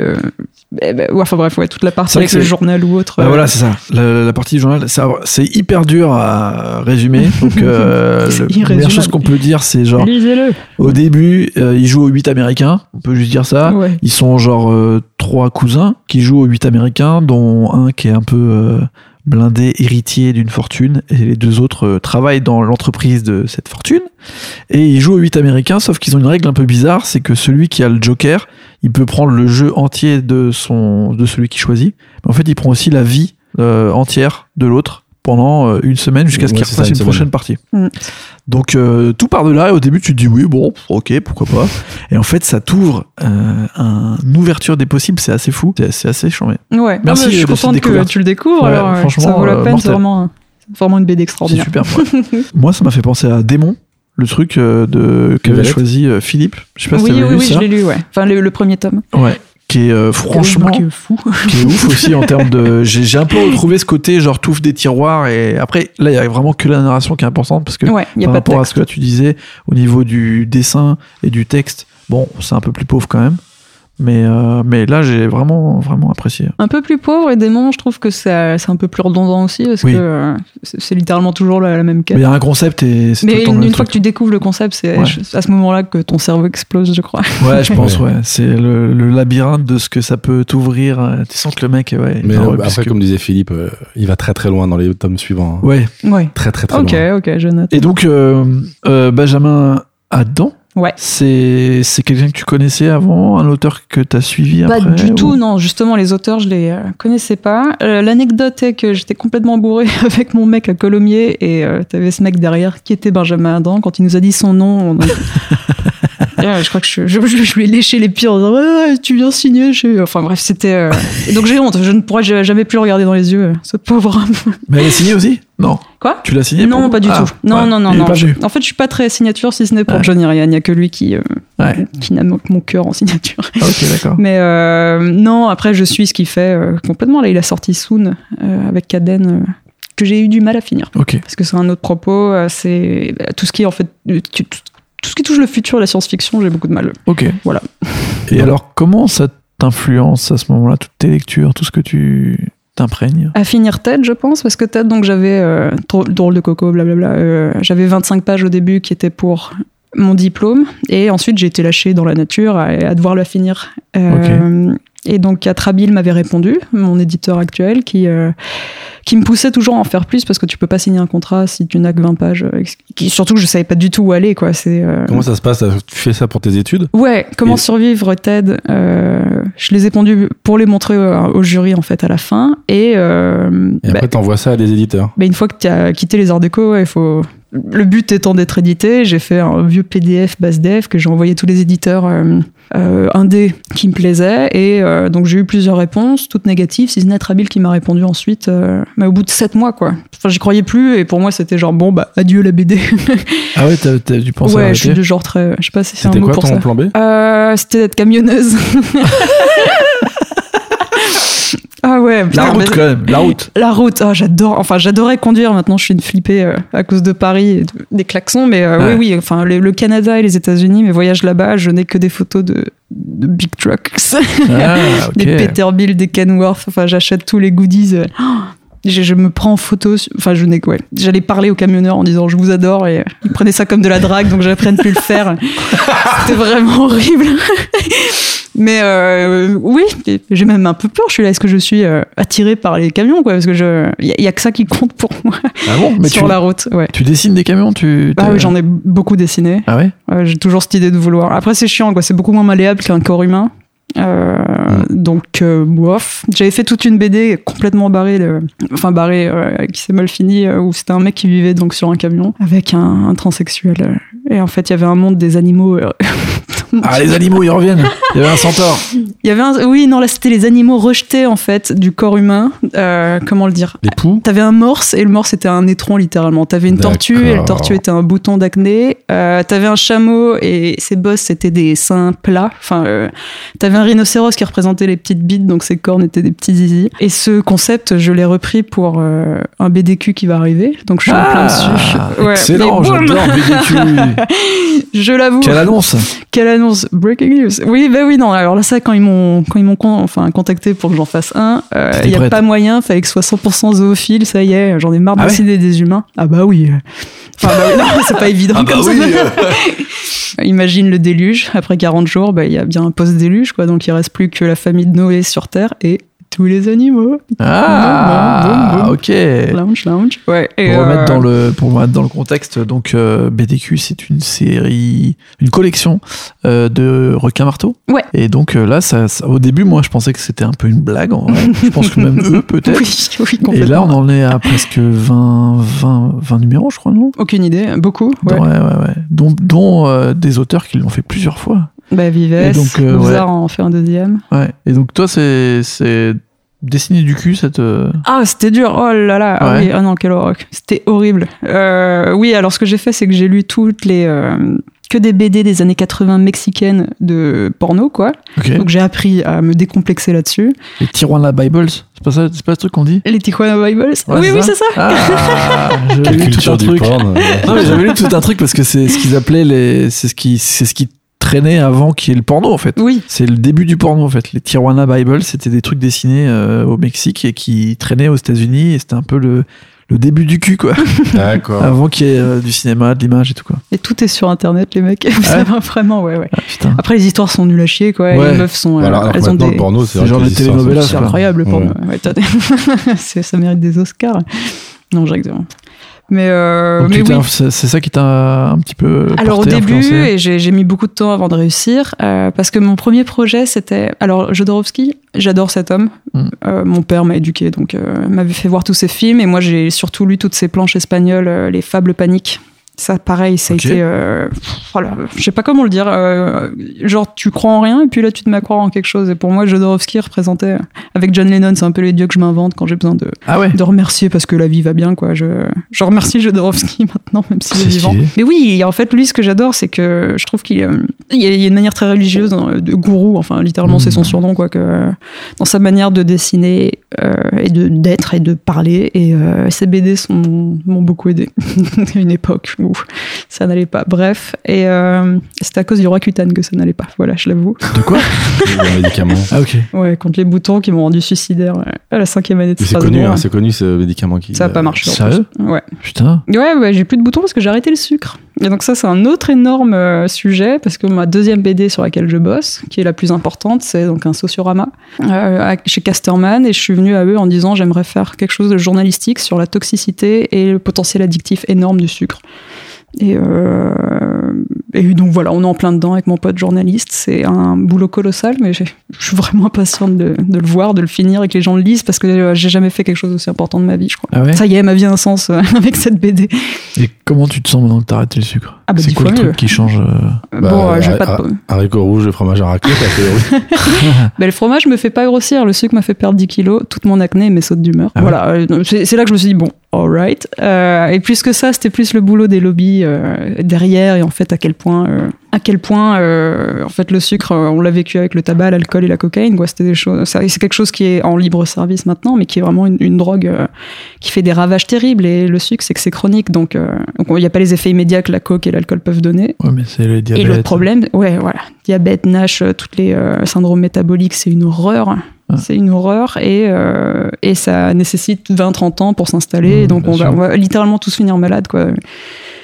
Euh, eh ben, ouais, enfin bref, ouais, toute la partie avec le journal ou autre. Bah euh, voilà, c'est ça. La, la partie du journal, c'est hyper dur à résumer. <laughs> Donc, euh, la première irrésumable. chose qu'on peut dire, c'est genre, Lisez-le. au début, euh, ils jouent aux 8 américains. On peut juste dire ça. Ouais. Ils sont genre euh, trois cousins qui jouent aux 8 américains, dont un qui est un peu euh, blindé, héritier d'une fortune, et les deux autres euh, travaillent dans l'entreprise de cette fortune. Et ils jouent aux 8 américains, sauf qu'ils ont une règle un peu bizarre, c'est que celui qui a le joker, il peut prendre le jeu entier de, son, de celui qui choisit. Mais en fait, il prend aussi la vie euh, entière de l'autre pendant euh, une semaine jusqu'à ce Ouais, qu'il ça, refasse une prochaine partie. Mm. Donc euh, tout part de là et au début tu te dis oui bon ok pourquoi pas et en fait ça t'ouvre euh, un- une ouverture des possibles c'est assez fou c'est assez charmé Ouais. Merci je suis contente que tu le découvres. Ouais, alors, franchement, ça vaut la euh, peine. C'est vraiment, vraiment une BD c'est extraordinaire. super ouais. <laughs> moi ça m'a fait penser à Démon le truc de qu'avait choisi Philippe je sais pas si Oui, t'avais oui, lu oui, ça je l'ai lu, ouais. Enfin, le, le premier tome. ouais qui est euh, franchement Qui est fou. <laughs> qui est ouf aussi en termes de j'ai un peu retrouvé ce côté genre touffe des tiroirs et après là il y a vraiment que la narration qui est importante parce que Ouais, il y a par pas rapport à ce que là, tu disais au niveau du dessin et du texte bon c'est un peu plus pauvre quand même mais euh, mais là j'ai vraiment vraiment apprécié Un peu plus pauvre et démon, je trouve que c'est c'est un peu plus redondant aussi parce Oui. que euh, c'est littéralement toujours la, la même mais quête. il y a un concept et c'est tout Mais le temps une, le une fois que tu découvres le concept, c'est Ouais. à ce moment-là que ton cerveau explose, je crois. ouais je <laughs> pense Ouais. c'est le, le labyrinthe de ce que ça peut t'ouvrir euh, tu sens que le mec ouais Mais après, puisque- comme disait Philippe, euh, il va très très loin dans les tomes suivants. hein. ouais Ouais. Très très très Ok, loin. ok, je note. et donc euh, euh, Benjamin Adam Ouais. C'est c'est quelqu'un que tu connaissais avant, un auteur que tu as suivi Pas après du ou- tout, non. Justement, les auteurs, je les euh, connaissais pas. Euh, L'anecdote est que j'étais complètement bourré <laughs> avec mon mec à Colomiers et euh, t'avais ce mec derrière qui était Benjamin Adam. Quand il nous a dit son nom, on <laughs> <laughs> je crois que je, je, je- je lui ai léché les pieds en disant Ouais, tu viens signer. chez- Enfin bref, c'était. euh, donc j'ai honte. Je ne pourrais jamais plus le regarder dans les yeux, euh, ce pauvre homme. Mais elle est signée aussi? Non. Quoi? Tu l'as signé Non, pour- pas du Ah, tout. Non, ouais. non, non, non. en fait, je suis pas très signature si ce n'est pour Ouais. Johnny Ryan. Il n'y a que lui qui, euh, Ouais. qui n'a mon mon cœur en signature. Ah, ok, d'accord. Mais euh, non, après, je suis ce qu'il fait complètement. Là, il a sorti Soon avec Caden, euh, que j'ai eu du mal à finir. Ok. Parce que c'est un autre propos. c'est bah, tout ce qui est en fait. tout, tout ce qui touche le futur et la science-fiction, j'ai beaucoup de mal. Ok. Voilà. Et alors, comment ça t'influence à ce moment-là, toutes tes lectures, tout ce que tu t'imprègnes? À finir TED, je pense, parce que TED, donc j'avais euh, drôle, de coco, blablabla. euh, j'avais 25 pages au début qui étaient pour mon diplôme, et ensuite j'ai été lâchée dans la nature à, à devoir la finir. Euh, Et donc Atrabil m'avait répondu, mon éditeur actuel, qui euh, qui me poussait toujours à en faire plus parce que tu peux pas signer un contrat si tu n'as que 20 pages. euh, Qui, surtout que je savais pas du tout où aller, quoi. C'est euh, Comment ça se passe Tu fais ça pour tes études? Ouais, comment Et- survivre TED? Je les ai pondus pour les montrer au jury en fait à la fin. Et, Et bah, après, t'envoies ça à des éditeurs. bah, une fois que tu as quitté les arts déco, ouais, faut. Le but étant d'être édité, j'ai fait un vieux PDF base dev que j'ai envoyé à tous les éditeurs euh, euh, indés qui me plaisaient. Et euh, donc j'ai eu plusieurs réponses, toutes négatives, si ce n'est Trabil qui m'a répondu ensuite, euh, mais au bout de sept mois quoi. Enfin, j'y croyais plus et pour moi c'était genre bon bah adieu la BD. Ah ouais, t'as, t'as dû penser à ouais, je suis du genre très. Je sais pas si c'est un mot quoi pour ton ça. plan B? C'était d'être camionneuse. <laughs> ah ouais. La route, mais- quand même, la route. La route, ah, j'adore. Enfin, j'adorais conduire. Maintenant, je suis une flippée euh, à cause de Paris et de- des klaxons. Mais euh, Ouais. oui, oui. Enfin, le, le Canada et les États-Unis, mes voyages là-bas, je n'ai que des photos de, de big trucks, Ah, <laughs> des Peterbilt, des Kenworth. Enfin, j'achète tous les goodies. euh. Oh, je, je me prends en photo. Enfin, je n'ai ouais. J'allais parler aux camionneurs en disant je vous adore et euh, ils prenaient ça comme de la drague, donc j'apprends à ne plus le faire. <laughs> C'était vraiment horrible. <laughs> Mais euh, oui, j'ai même un peu peur. Je suis là, est-ce que je suis euh, attirée par les camions, quoi? Parce que je, il y, a- y a que ça qui compte pour moi Ah bon? Mais <laughs> sur tu, la route. Ouais. tu dessines des camions? Tu, Ah oui, j'en ai beaucoup dessiné. Ah ouais? Ouais, j'ai toujours cette idée de vouloir. Après, c'est chiant, quoi. C'est beaucoup moins malléable qu'un corps humain. Euh, Donc, euh, bof. J'avais fait toute une BD complètement barrée, le- enfin barrée, euh, qui s'est mal finie, euh, où c'était un mec qui vivait donc sur un camion avec un, un transsexuel. Et en fait, il y avait un monde des animaux. euh, <laughs> Ah, les animaux, ils reviennent. Il y avait un centaure. Il y avait un, oui, non, là c'était les animaux rejetés en fait du corps humain. Euh, comment le dire? Les poux T'avais un morse et le morse était un étron littéralement. T'avais une tortue et le tortue était un bouton d'acné. Euh, T'avais un chameau et ses bosses c'était des seins plats. Enfin, euh, t'avais un rhinocéros qui représentait les petites bites, donc ses cornes étaient des petits zizi. Et ce concept, je l'ai repris pour un BDQ qui va arriver. Donc je suis en plein dessus. Ouais, Ah, excellent, j'adore BDQ. <laughs> Je l'avoue. Quelle annonce Quelle annonce Breaking news. Oui, bah oui, non. Alors là, ça, quand ils m'ont, quand ils m'ont con- enfin, contacté pour que j'en fasse un, euh, il n'y a prête. pas moyen. Fallait que ce soit 100% zoophile. Ça y est, j'en ai marre de Ah ouais dessiner des humains. Ah bah oui. Enfin, bah non, <laughs> c'est pas évident Ah bah comme oui. ça. <laughs> Imagine le déluge. Après 40 jours, bah, il y a bien un post-déluge, quoi. Donc il reste plus que la famille de Noé sur Terre et tous les animaux. Ah, Boum, boum, boum. ok. Lounge, lounge. Ouais. Et, Pour remettre, euh, dans le, pour remettre dans le contexte, donc euh, BDQ, c'est une série, une collection euh, de requins marteaux. Ouais. Et donc euh, là, ça, ça- au début, moi, je pensais que c'était un peu une blague. En vrai. je pense que même <laughs> eux, peut-être. Oui, oui, Et complètement. là, on en est à presque 20, 20, 20 numéros, je crois, non? Aucune idée. Beaucoup. Ouais. Ouais, ouais, ouais. Dont, dont, euh, des auteurs qui l'ont fait plusieurs fois. Bah, Vives. Donc, euh, Mozart en fait un deuxième. Ouais. Et donc, toi, c'est, c'est dessiner du cul, cette. euh, Ah, c'était dur. Oh là là. Ah Ouais. oui. Ah non, quel horreur. C'était horrible. Euh, oui, alors ce que j'ai fait, c'est que j'ai lu toutes les. euh, que des BD des années 80 mexicaines de porno, quoi. Ok. Donc j'ai appris à me décomplexer là-dessus. Les Tijuana Bibles, c'est pas ça, c'est pas ce truc qu'on dit Les Tijuana Bibles. Ouais, oui, c'est oui, ça c'est ça. Ah, <laughs> j'avais Quelle lu tout culture un du truc. porn Non, mais j'avais lu tout un truc parce que c'est ce qu'ils appelaient les, c'est ce qui, c'est ce qui traînait avant qu'il y ait le porno en fait. Oui. C'est le début du porno en fait. Les Tijuana Bible, c'était des trucs dessinés euh, au Mexique et qui traînaient aux États-Unis et c'était un peu le, le début du cul quoi. <laughs> D'accord. Avant qu'il y ait euh, du cinéma, de l'image et tout quoi. Et tout est sur Internet, les mecs. <laughs> Ouais. Vraiment, ouais, ouais. Ah, putain. Après, les histoires sont nulles à chier, quoi. Ouais. Les meufs sont. euh, Voilà, alors elles ont des. le porno, c'est genre sont telenovelas, C'est incroyable, le porno. Ouais. Des- <laughs> ça mérite des Oscars. Non, j'exagère. Mais, euh, mais oui. c'est ça qui t'a un petit peu. Alors au début, influencé et j'ai j'ai mis beaucoup de temps avant de réussir, euh, parce que mon premier projet c'était, alors Jodorowsky, j'adore cet homme. Mm. Euh, mon père m'a éduqué, donc euh, m'avait fait voir tous ses films, et moi j'ai surtout lu toutes ses planches espagnoles, euh, les Fables paniques. Ça, pareil, ça a été, euh, voilà, je sais pas comment le dire. euh, genre, tu crois en rien, et puis là, tu te mets à croire en quelque chose. Et pour moi, Jodorowsky représentait, avec John Lennon, c'est un peu les dieux que je m'invente quand j'ai besoin de, Ah ouais. de remercier parce que la vie va bien quoi je, je remercie Jodorowsky <laughs> maintenant même s'il est, vivant mais oui en fait lui ce que j'adore c'est que je trouve qu'il euh, il y a une manière très religieuse dans- de gourou enfin littéralement Mhm. c'est son surnom quoi que dans sa manière de dessiner euh, et de d'être et de parler et ses BD m'ont beaucoup aidé <laughs> à une époque où ça n'allait pas bref et euh, c'était à cause du roi cutane que ça n'allait pas voilà je l'avoue De quoi <laughs> Un médicament. Ah ok. ouais contre les boutons qui m'ont rendu suicidaire à la cinquième année de C'est connu, hein, c'est connu ce médicament qui. ça n'a pas euh, marché en Sérieux plus. ouais Putain. Ouais, ouais, j'ai plus de boutons parce que j'ai arrêté le sucre. Et donc ça, c'est un autre énorme euh, sujet parce que ma deuxième BD sur laquelle je bosse, qui est la plus importante, c'est donc un sociorama euh, chez Casterman. Et je suis venue à eux en disant j'aimerais faire quelque chose de journalistique sur la toxicité et le potentiel addictif énorme du sucre. Et, euh, et donc voilà, on est en plein dedans avec mon pote journaliste. C'est un boulot colossal, mais je suis vraiment impatiente de, de le voir, de le finir et que les gens le lisent parce que euh, j'ai jamais fait quelque chose d'aussi important de ma vie, je crois. Ah ouais? Ça y est, ma vie a un sens euh, <laughs> avec cette BD. Et comment tu te sens maintenant que t'as arrêté le sucre? Ah bah, C'est quoi le truc qui change euh Bah, bon, euh, je vais ah, pas te- Haricots rouges et fromage à raclette. <laughs> Ben, le fromage me fait pas grossir, le sucre m'a fait perdre 10 kilos, toute mon acné et mes sautes d'humeur. Ah voilà, euh, c'est c'est là que je me suis dit, bon, alright. Euh, et plus que ça, c'était plus le boulot des lobbies euh, derrière et en fait à quel point, euh, à quel point euh, en fait le sucre, euh, on l'a vécu avec le tabac, l'alcool et la cocaïne. quoi. C'était des choses, c'est quelque chose qui est en libre service maintenant, mais qui est vraiment une, une drogue euh, qui fait des ravages terribles. Et le sucre, c'est que c'est chronique, donc euh, il n'y a pas les effets immédiats que la coke et l'alcool peuvent donner. Ouais, mais c'est le diabète. Et l'autre problème, ouais, voilà, diabète, Nash, euh, toutes les syndromes métaboliques, c'est une horreur. C'est une horreur et, euh, et ça nécessite 20-30 ans pour s'installer. Mmh, et donc on va, on va littéralement tous finir malades, quoi.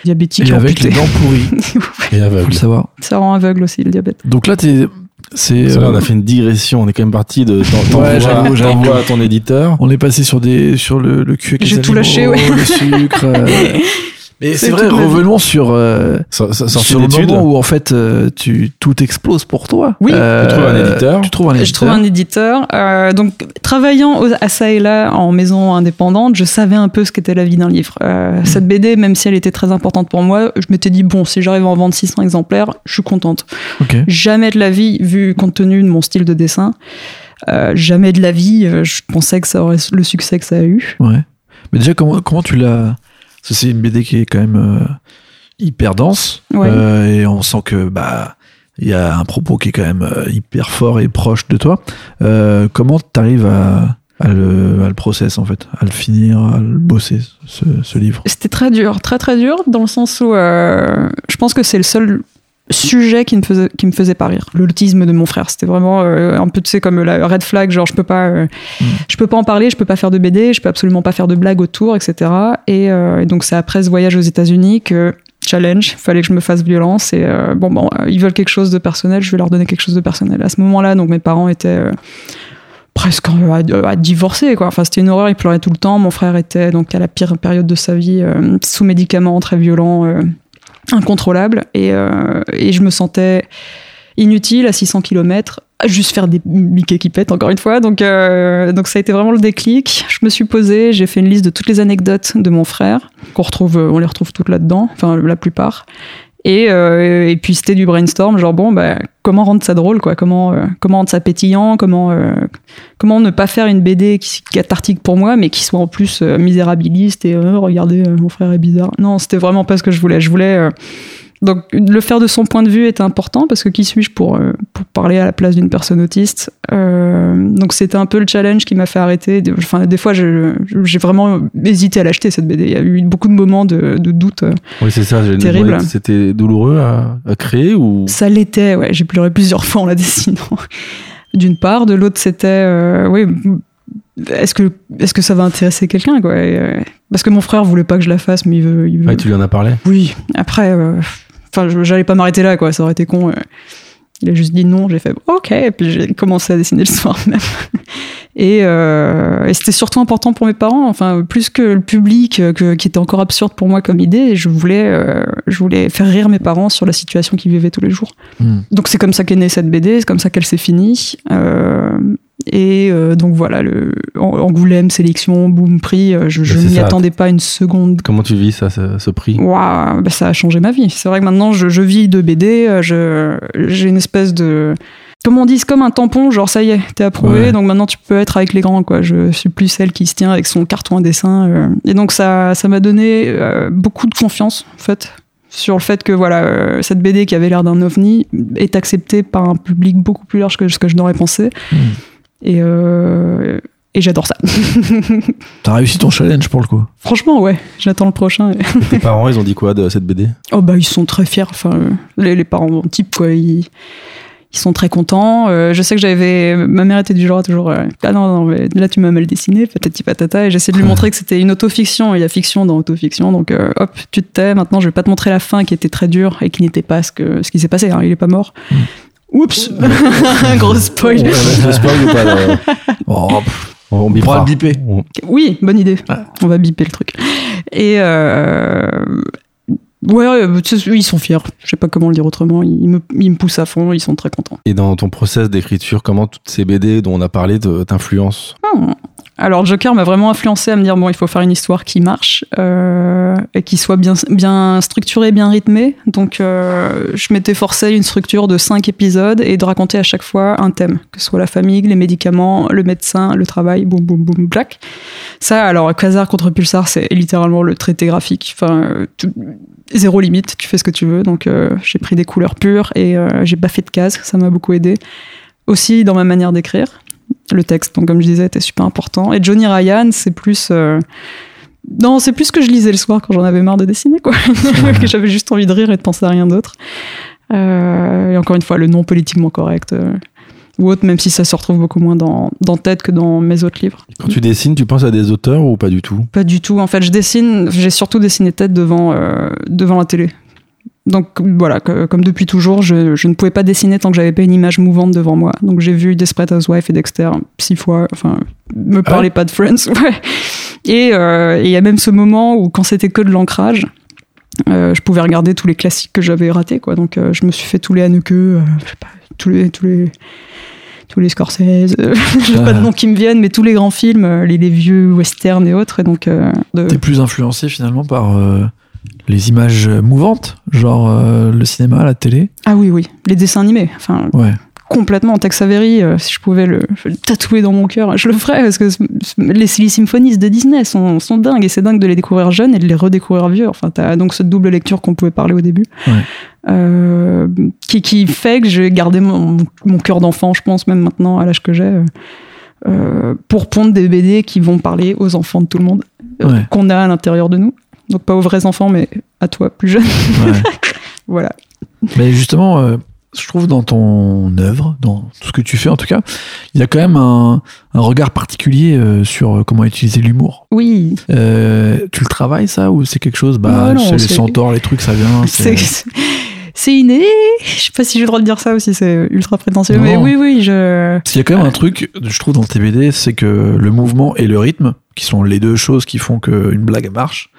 Diabétiques, Et avec les dents pourries, <laughs> Et faut aveugle. le savoir. Ça rend aveugle aussi le diabète. Donc là, t'es, c'est, là, on euh, a fait une digression. On est quand même parti de. t'envoies à ton éditeur. on est passé sur des, sur le, le cul avec les J'ai tout lâché, ouais. le sucre. euh. <laughs> Mais c'est vrai, revenons sur, euh, Ça- ça- Sorti sur le moment où en fait euh, tu, tout explose pour toi. Oui. Euh, Tu trouves un éditeur. Tu trouves un éditeur. Je trouve un éditeur. Euh, donc, travaillant au- à ça et là en maison indépendante, je savais un peu ce qu'était la vie d'un livre. Euh, Mm. Cette BD, même si elle était très importante pour moi, je m'étais dit, bon, si j'arrive à en vendre 600 exemplaires, je suis contente. Ok. Jamais de la vie, vu compte tenu de mon style de dessin, euh, jamais de la vie, je pensais que ça aurait le succès que ça a eu. Ouais. Mais déjà, comment, comment tu l'as. C'est une BD qui est quand même euh, hyper dense. Ouais. euh, et on sent que, bah. Il y a un propos qui est quand même euh, hyper fort et proche de toi. Euh, comment tu arrives à, à le, à le process, en fait? À le finir, à le bosser, ce, ce livre? C'était très dur, très très dur, dans le sens où euh, je pense que c'est le seul sujet qui me faisait qui me faisait pas rire. L'autisme de mon frère c'était vraiment euh, un peu tu sais comme la red flag genre je peux pas euh, Mm. je peux pas en parler je peux pas faire de BD je peux absolument pas faire de blagues autour etc et, euh, et donc c'est après ce voyage aux États-Unis que challenge fallait que je me fasse violence et bon bon ils veulent quelque chose de personnel je vais leur donner quelque chose de personnel. À ce moment-là donc mes parents étaient presque à, à divorcer quoi. Enfin c'était une horreur ils pleuraient tout le temps. Mon frère était donc à la pire période de sa vie euh, sous médicaments très violents euh, incontrôlables et, euh, et je me sentais inutile à 600 km à juste faire des Mickey qui pètent encore une fois. Donc euh, donc ça a été vraiment le déclic. Je me suis posée j'ai fait une liste de toutes les anecdotes de mon frère qu'on retrouve on les retrouve toutes là dedans enfin la plupart et, euh, et puis c'était du brainstorm, genre bon, bah, comment rendre ça drôle, quoi Comment euh, comment rendre ça pétillant Comment euh, comment ne pas faire une BD qui, cathartique pour moi, mais qui soit en plus euh, misérabiliste et euh, regardez, euh, mon frère est bizarre. Non, c'était vraiment pas ce que je voulais. Je voulais donc le faire de son point de vue était important parce que qui suis-je pour euh, pour parler à la place d'une personne autiste Euh, Donc c'était un peu le challenge qui m'a fait arrêter. Enfin, des fois, j'ai vraiment hésité à l'acheter cette BD. Il y a eu beaucoup de moments de, de doute. euh, Oui, c'est ça. j'ai Terrible. C'était douloureux à, à créer ou? Ça l'était, ouais. J'ai pleuré plusieurs fois en la dessinant. <laughs> D'une part, de l'autre, c'était, euh, oui, est-ce que, est-ce que ça va intéresser quelqu'un, quoi? Parce que mon frère voulait pas que je la fasse, mais il veut. Il veut... Ouais, tu lui en as parlé? Oui. Après, euh, enfin, j'allais pas m'arrêter là, quoi. Ça aurait été con. euh. Il a juste dit non. J'ai fait OK, et puis j'ai commencé à dessiner le soir même. <laughs> Et, euh, et c'était surtout important pour mes parents, enfin plus que le public, euh, que- qui était encore absurde pour moi comme idée. Je voulais, euh, je voulais faire rire mes parents sur la situation qu'ils vivaient tous les jours. Hmm. Donc c'est comme ça qu'est née cette BD, c'est comme ça qu'elle s'est finie. Euh, et euh, donc voilà, le An- Angoulême, sélection, boom, prix. euh, Je, ça. attendais pas une seconde. Comment tu vis ça, ce, ce prix? Waouh, bah, ça a changé ma vie. C'est vrai que maintenant je, je vis de BD, euh, j'ai une espèce de. Comment on dit, c'est comme un tampon, genre ça y est, t'es approuvé, Ouais. donc maintenant tu peux être avec les grands, quoi. Je suis plus celle qui se tient avec son carton à dessin. euh. Et donc ça, ça m'a donné euh, beaucoup de confiance, en fait, sur le fait que voilà, cette BD qui avait l'air d'un ovni est acceptée par un public beaucoup plus large que ce que je n'aurais pensé. Hmm. Et, euh, et j'adore ça. <laughs> T'as réussi ton challenge pour le coup. Franchement, ouais, j'attends le prochain. et- Tes parents, ils ont dit quoi de cette BD Oh bah ils sont très fiers. Enfin, les, les parents type quoi, ils, ils sont très contents. Euh, je sais que j'avais, ma mère était du genre à toujours euh, ah non non mais là tu m'as mal dessiné patati patata et j'essaie de lui montrer que c'était une autofiction. Il y a fiction dans autofiction donc euh, hop tu te tais. Maintenant je vais pas te montrer la fin qui était très dure et qui n'était pas ce que ce qui s'est passé. hein. Il est pas mort. Oups, <laughs> gros spoil. On spoil ou pas là <laughs> Oh, pff, On, on pourra le biper. Oui, bonne idée. On va biper le truc. Et euh, ouais, sais, ils sont fiers. Je sais pas comment le dire autrement. Ils me, ils me poussent à fond. Ils sont très contents. Et dans ton process d'écriture, comment toutes ces BD dont on a parlé t'influencent? Hmm. Alors Joker m'a vraiment influencé à me dire bon il faut faire une histoire qui marche euh, et qui soit bien bien structurée, bien rythmée. Donc euh, je m'étais forcé une structure de cinq épisodes et de raconter à chaque fois un thème, que ce soit la famille, les médicaments, le médecin, le travail, boum boum boum black. Ça alors Quasar contre Pulsar c'est littéralement le traité graphique. Enfin zéro limite, tu fais ce que tu veux. Donc euh, j'ai pris des couleurs pures et euh, j'ai pas fait de cases, ça m'a beaucoup aidé. Aussi dans ma manière d'écrire le texte, donc comme je disais, était super important. Et Johnny Ryan, c'est plus. euh, Non, c'est plus ce que je lisais le soir quand j'en avais marre de dessiner, quoi. <laughs> que j'avais juste envie de rire et de penser à rien d'autre. Euh, et encore une fois, le non politiquement correct. euh, ou autre, même si ça se retrouve beaucoup moins dans, dans Tête que dans mes autres livres. Quand tu dessines, tu penses à des auteurs ou pas du tout? Pas du tout. En fait, je dessine, j'ai surtout dessiné Tête devant, devant la télé. Donc voilà, que- comme depuis toujours, je, je ne pouvais pas dessiner tant que j'avais pas une image mouvante devant moi. Donc j'ai vu Desperate Housewives et Dexter six fois. Enfin, me parlez pas de Friends. <laughs> Ouais. Et euh, et il y a même ce moment où quand c'était que de l'ancrage, euh, je pouvais regarder tous les classiques que j'avais ratés. Quoi. Donc euh, je me suis fait tous les Haneke, je sais pas, tous les tous les tous les Scorsese, <laughs> j'ai pas de nom qui me viennent, mais tous les grands films, les, les vieux westerns et autres. Et donc de- T'es plus influencé finalement par les images mouvantes, genre euh, le cinéma, la télé. ah oui oui, les dessins animés. Enfin Ouais. complètement Tex Avery, euh, si je pouvais le, le tatouer dans mon cœur, je le ferais parce que les, les symphonies de Disney sont, sont dingues et c'est dingue de les découvrir jeunes et de les redécouvrir vieux. Enfin, t'as donc cette double lecture qu'on pouvait parler au début, Ouais. Euh, qui, qui fait que j'ai gardé mon, mon cœur d'enfant, je pense même maintenant à l'âge que j'ai, euh, pour pondre des BD qui vont parler aux enfants de tout le monde euh, Ouais. qu'on a à l'intérieur de nous. Donc pas aux vrais enfants, mais à toi plus jeune. Ouais. <laughs> voilà. Mais justement, euh, je trouve dans ton œuvre, dans tout ce que tu fais en tout cas, il y a quand même un, un regard particulier euh, sur comment utiliser l'humour. Oui, Euh, tu le travailles ça ou c'est quelque chose Bah, Non, les centaures, les trucs, ça vient. <laughs> c'est c'est- inné. Je sais pas si j'ai le droit de dire ça aussi, c'est ultra prétentieux. Non. Mais oui, oui, je. Il y a quand même un truc, je trouve, dans tes BD, c'est que le mouvement et le rythme, qui sont les deux choses qui font qu'une blague marche,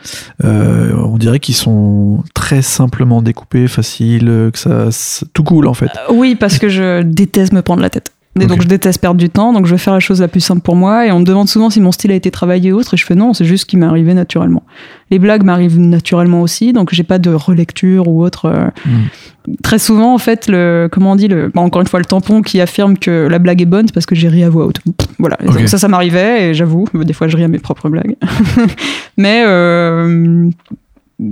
euh, on dirait qu'ils sont très simplement découpés, faciles, que ça, tout cool en fait. Oui, parce que je déteste me prendre la tête. Et donc je déteste perdre du temps, donc je vais faire la chose la plus simple pour moi. Et on me demande souvent si mon style a été travaillé ou autre, et je fais non, c'est juste ce qui m'est arrivé naturellement. Les blagues m'arrivent naturellement aussi, donc j'ai pas de relecture ou autre. euh. Mm. Très souvent, en fait, le comment on dit, le, bah, encore une fois, le tampon qui affirme que la blague est bonne, c'est parce que j'ai ri à voix haute. Voilà. Donc ça, ça m'arrivait, et j'avoue, des fois, je ris à mes propres blagues. <laughs> Mais euh,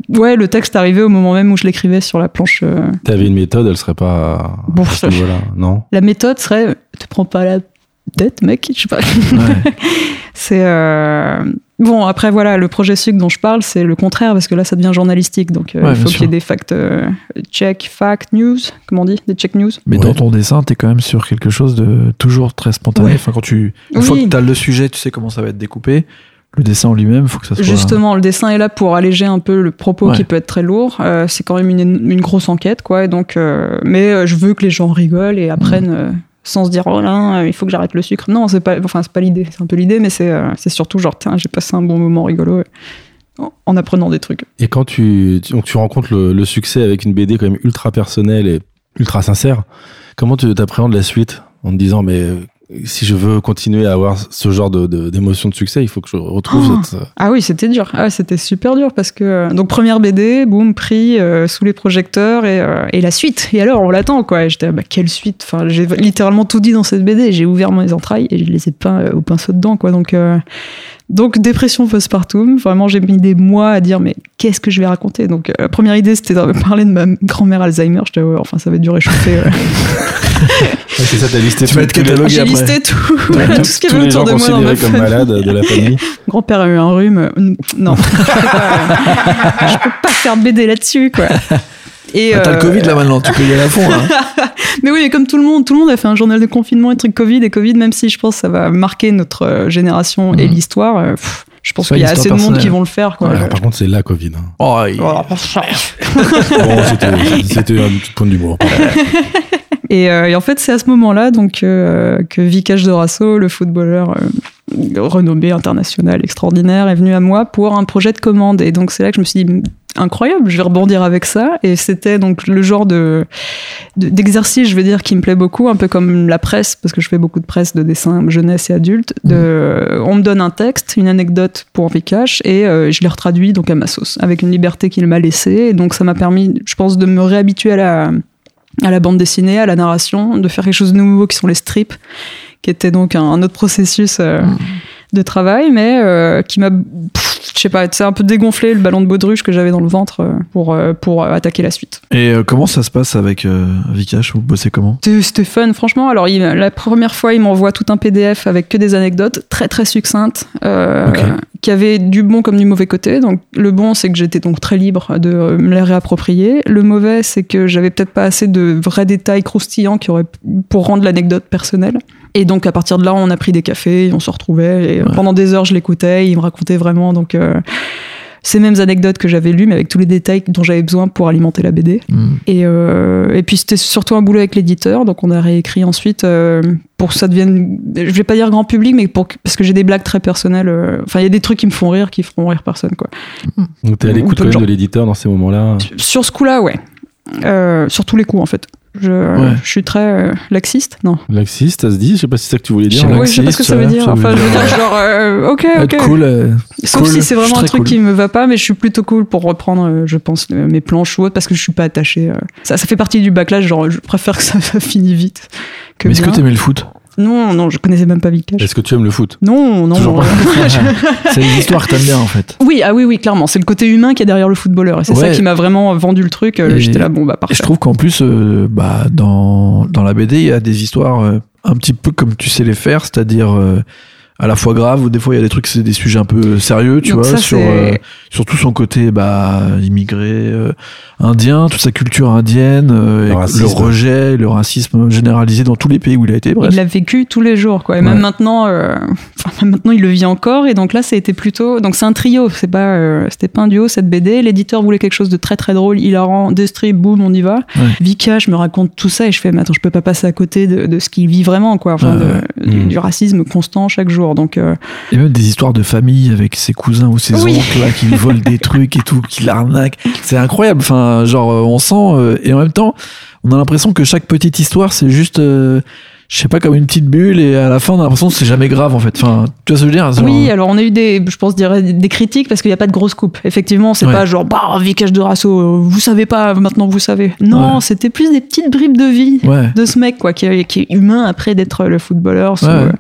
ouais, le texte arrivait au moment même où je l'écrivais sur la planche. euh, T'avais une méthode, elle serait pas Bon, ça- niveau-là, non? La méthode serait, te prends pas la tête, mec. Je sais pas. Ouais. <laughs> C'est euh, bon. Après, voilà, le projet sucre dont je parle, c'est le contraire parce que là, ça devient journalistique. Donc, euh, Ouais, il faut qu'il y ait des facts, euh, check, fact, news, comment on dit, des check news? Mais Ouais. dans ton dessin, t'es quand même sur quelque chose de toujours très spontané. Ouais. Enfin, quand tu, une Oui. fois que t'as le sujet, tu sais comment ça va être découpé. Le dessin en lui-même, faut que ça soit. Justement, le dessin est là pour alléger un peu le propos Ouais. qui peut être très lourd. Euh, c'est quand même une, une grosse enquête, quoi. Et donc, euh, mais euh, je veux que les gens rigolent et apprennent Mm. euh, sans se dire oh là, il faut que j'arrête le sucre. Non, c'est pas, enfin c'est pas l'idée, c'est un peu l'idée, mais c'est euh, c'est surtout genre tiens, j'ai passé un bon moment rigolo en- en apprenant des trucs. Et quand tu, tu, donc tu rencontres le, le succès avec une BD quand même ultra personnelle et ultra sincère, comment tu t'appréhendes la suite en te disant mais si je veux continuer à avoir ce genre de, de, d'émotion de succès, il faut que je retrouve Oh. cette. euh, Ah oui, c'était dur. Ah, c'était super dur parce que euh, donc première BD, boum, prix euh, sous les projecteurs et, euh, et la suite. Et alors on l'attend quoi. J'étais ah, bah quelle suite? Enfin, j'ai littéralement tout dit dans cette BD. J'ai ouvert mes entrailles et je les ai peints euh, au pinceau dedans quoi. Donc donc dépression postpartum. Vraiment j'ai mis des mois à dire mais qu'est-ce que je vais raconter? Donc euh, la première idée c'était de <laughs> parler de ma grand-mère Alzheimer. J'étais ouais, enfin ça va être ouais. <laughs> Ouais, c'est ça, t'as listé Tu catalogué. J'ai listé tout, tous- <laughs> tout ce qu'il y avait autour de moi dans ma comme famille. malades de la famille. Mon grand-père a eu un rhume. euh, Non, je peux pas, je peux pas faire de BD là-dessus, quoi. Et, Ah, T'as le euh, Covid là maintenant, tu peux y aller à fond. Hein. <laughs> Mais oui, mais comme tout le monde, tout le monde a fait un journal de confinement et trucs Covid et Covid, même si je pense que ça va marquer notre euh, génération et Mhm. l'histoire. euh, pff, je pense qu'il y a assez de monde qui vont le faire, quoi. Alors, par contre, c'est la Covid. hein. Oh, il- Voilà. Bon, c'était, c'était un petit point d'humour. <laughs> Et, euh, et en fait, c'est à ce moment-là donc euh, que Vikash Dorasso, le footballeur euh, renommé international extraordinaire, est venu à moi pour un projet de commande. Et donc c'est là que je me suis dit incroyable, je vais rebondir avec ça. Et c'était donc le genre de de- d'exercice, je vais dire, qui me plaît beaucoup, un peu comme la presse, parce que je fais beaucoup de presse de dessin jeunesse et adulte. De, on me donne un texte, une anecdote pour Vikash, et euh, je les retraduis donc à ma sauce, avec une liberté qu'il m'a laissée. Et donc ça m'a permis, je pense, de me réhabituer à la à la bande dessinée, à la narration, de faire quelque chose de nouveau qui sont les strips, qui était donc un, un autre processus euh, de travail, mais euh, qui m'a, je sais pas, c'est un peu dégonflé le ballon de baudruche que j'avais dans le ventre euh, pour, euh, pour euh, attaquer la suite. Et comment ça se passe avec Vikash? Vous bossez comment? C'était fun, franchement. Alors, il- la première fois, il m'envoie tout un PDF avec que des anecdotes très très succinctes, euh, qui avaient du bon comme du mauvais côté. Donc, le bon, c'est que j'étais donc très libre de me les réapproprier. Le mauvais, c'est que j'avais peut-être pas assez de vrais détails croustillants qui auraient pour rendre l'anecdote personnelle. Et donc, à partir de là, on a pris des cafés, on se retrouvait. Et Ouais. pendant des heures, je l'écoutais. Il me racontait vraiment donc euh, ces mêmes anecdotes que j'avais lues, mais avec tous les détails dont j'avais besoin pour alimenter la BD. Et, euh, et puis c'était surtout un boulot avec l'éditeur, donc on a réécrit ensuite euh, pour que ça devienne, je vais pas dire grand public, mais pour parce que j'ai des blagues très personnelles. euh, Enfin, il y a des trucs qui me font rire, qui feront rire personne, quoi. Donc, t'es à Ou l'écoute de l'éditeur dans ces moments-là. Sur ce coup-là, ouais. Sur tous les coups, en fait. Je, Ouais. je suis très euh, laxiste, non. Laxiste, ça se dit Je sais pas si c'est ça que tu voulais Je dire. sais mais- pas. Oui, je sais pas ce que laxiste, ça veut dire. ça veut Enfin, je veux dire- genre, euh, ok, Être ok. cool. euh, Sauf cool, si c'est je vraiment un truc cool. qui me va pas, mais je suis plutôt cool pour reprendre, euh, je pense, euh, mes planches ou autre, parce que je suis pas attaché. euh. Ça, ça fait partie du backlash, genre, je préfère que ça, ça <laughs> finisse vite. Que Mais est-ce que t'aimais le foot? Non, non, je connaissais même pas Vikash. Est-ce que tu aimes le foot Non, non. Non. <laughs> C'est les histoires que t'aimes bien en fait. oui, ah oui, oui, clairement. C'est le côté humain qui est derrière le footballeur. Et c'est ça qui m'a vraiment vendu le truc. Euh, Et- J'étais là, bon, bah, Et parfait. je trouve qu'en plus, euh, bah, dans, dans la BD, il y a des histoires euh, un petit peu comme tu sais les faire, c'est-à-dire euh, à la fois graves, ou des fois il y a des trucs, c'est des sujets un peu sérieux, tu Donc vois, ça, sur, euh, surtout son côté bah, immigré, euh, indien, toute sa culture indienne, euh, Le rejet, le racisme généralisé dans tous les pays où il a été, bref. Il l'a vécu tous les jours, quoi. Et même Ouais. maintenant, euh, <laughs> enfin, même maintenant, il le vit encore. Et donc là, ça a été plutôt. Donc c'est un trio. C'est pas, euh, c'était pas un duo cette BD. L'éditeur voulait quelque chose de très très drôle, hilarant. Deux strips, boum, on y va. Ouais. Vika, je me raconte tout ça et je fais, mais attends, je peux pas passer à côté de, de ce qu'il vit vraiment, quoi. Enfin, Ouais, de- du, Mm. du racisme constant chaque jour. Donc euh, Et même des histoires de famille avec ses cousins ou ses Oui. oncles là, qui lui volent des <laughs> trucs et tout, qui l'arnaquent. C'est incroyable. Enfin, genre, euh, on sent, euh, et en même temps, on a l'impression que chaque petite histoire, c'est juste, euh, je sais pas, comme une petite bulle, et à la fin, on a l'impression que c'est jamais grave, en fait. Enfin, tu vois ce que je veux dire? Genre, Oui, alors on a eu des, je pense, dirais, des critiques parce qu'il n'y a pas de grosse coupe. Effectivement, c'est Ouais. pas genre, bah, Vikash de Rasso, euh, vous savez pas, maintenant vous savez. Non, Ouais. c'était plus des petites bribes de vie Ouais. de ce mec, quoi, qui, est- qui est humain après d'être le footballeur. euh,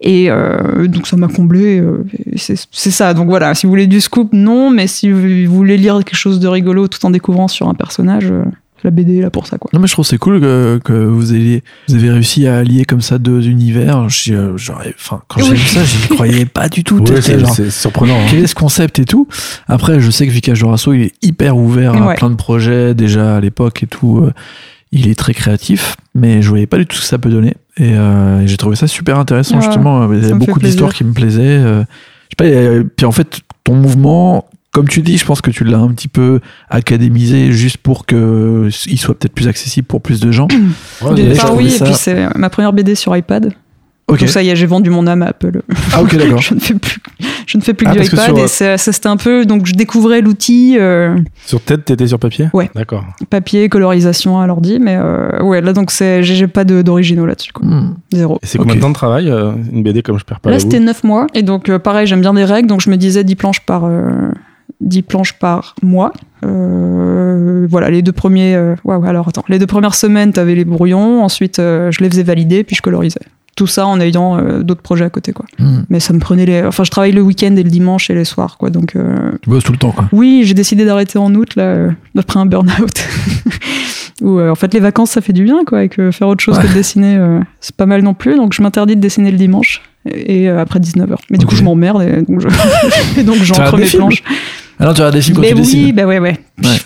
et euh, donc ça m'a comblé. euh, c'est ça. Donc voilà, si vous voulez du scoop, non, mais si vous voulez lire quelque chose de rigolo tout en découvrant sur un personnage, euh, la BD est là pour ça, quoi. Non, mais je trouve que c'est cool que, que vous, ayez, vous avez réussi à allier comme ça deux univers. J'ai, j'aurais- enfin, quand j'ai Oui. vu ça, j'y croyais pas du tout. <laughs> Ouais, c'est, surprenant. hein. quel est ce concept et tout Après, je sais que Vika Jorasso, il est hyper ouvert à Ouais. plein de projets déjà à l'époque et tout. euh, Il est très créatif, mais je voyais pas du tout ce que ça peut donner. Et euh, j'ai trouvé ça super intéressant Ouais, justement. Il y a beaucoup d'histoires qui me plaisaient. euh, je sais pas. et, puis en fait, ton mouvement, comme tu dis, je pense que tu l'as un petit peu académisé juste pour que il soit peut-être plus accessible pour plus de gens. <clears throat> Ouais, oui, ça- et puis c'est ma première BD sur iPad. Ok. Donc ça y est, j'ai vendu mon âme à Apple. Ah ok d'accord. <laughs> je ne fais plus, je ne fais plus Ah, que du iPad sur, euh, et ça, ça, c'était un peu donc je découvrais l'outil euh, Sur TED, t'étais sur papier? Ouais. D'accord. papier, colorisation à l'ordi, mais euh, ouais là donc c'est j'ai pas de- d'originaux là-dessus quoi. Hmm. Zéro. Et c'est combien de temps de travail, euh, une BD comme je perds pas Là c'était boue 9 mois et donc euh, pareil j'aime bien des règles donc je me disais 10 planches par euh, 10 planches par mois. Euh, voilà les deux premiers euh, waouh alors attends les deux premières semaines t'avais les brouillons ensuite euh, je les faisais valider puis je colorisais. Tout ça en ayant euh, d'autres projets à côté quoi. Hmm. mais ça me prenait les enfin je travaille le week-end et le dimanche et les soirs quoi donc Tu bosses tout le temps quoi. oui j'ai décidé d'arrêter en août là après un burn-out. <laughs> Où en fait les vacances ça fait du bien quoi et que faire autre chose que de dessiner c'est pas mal non plus donc je m'interdis de dessiner le dimanche et, après 19h mais du coup je m'emmerde et donc je <laughs> j'entre des mes films planches Alors tu regardes des films quand mais tu oui dessines. bah ouais ouais, Ouais.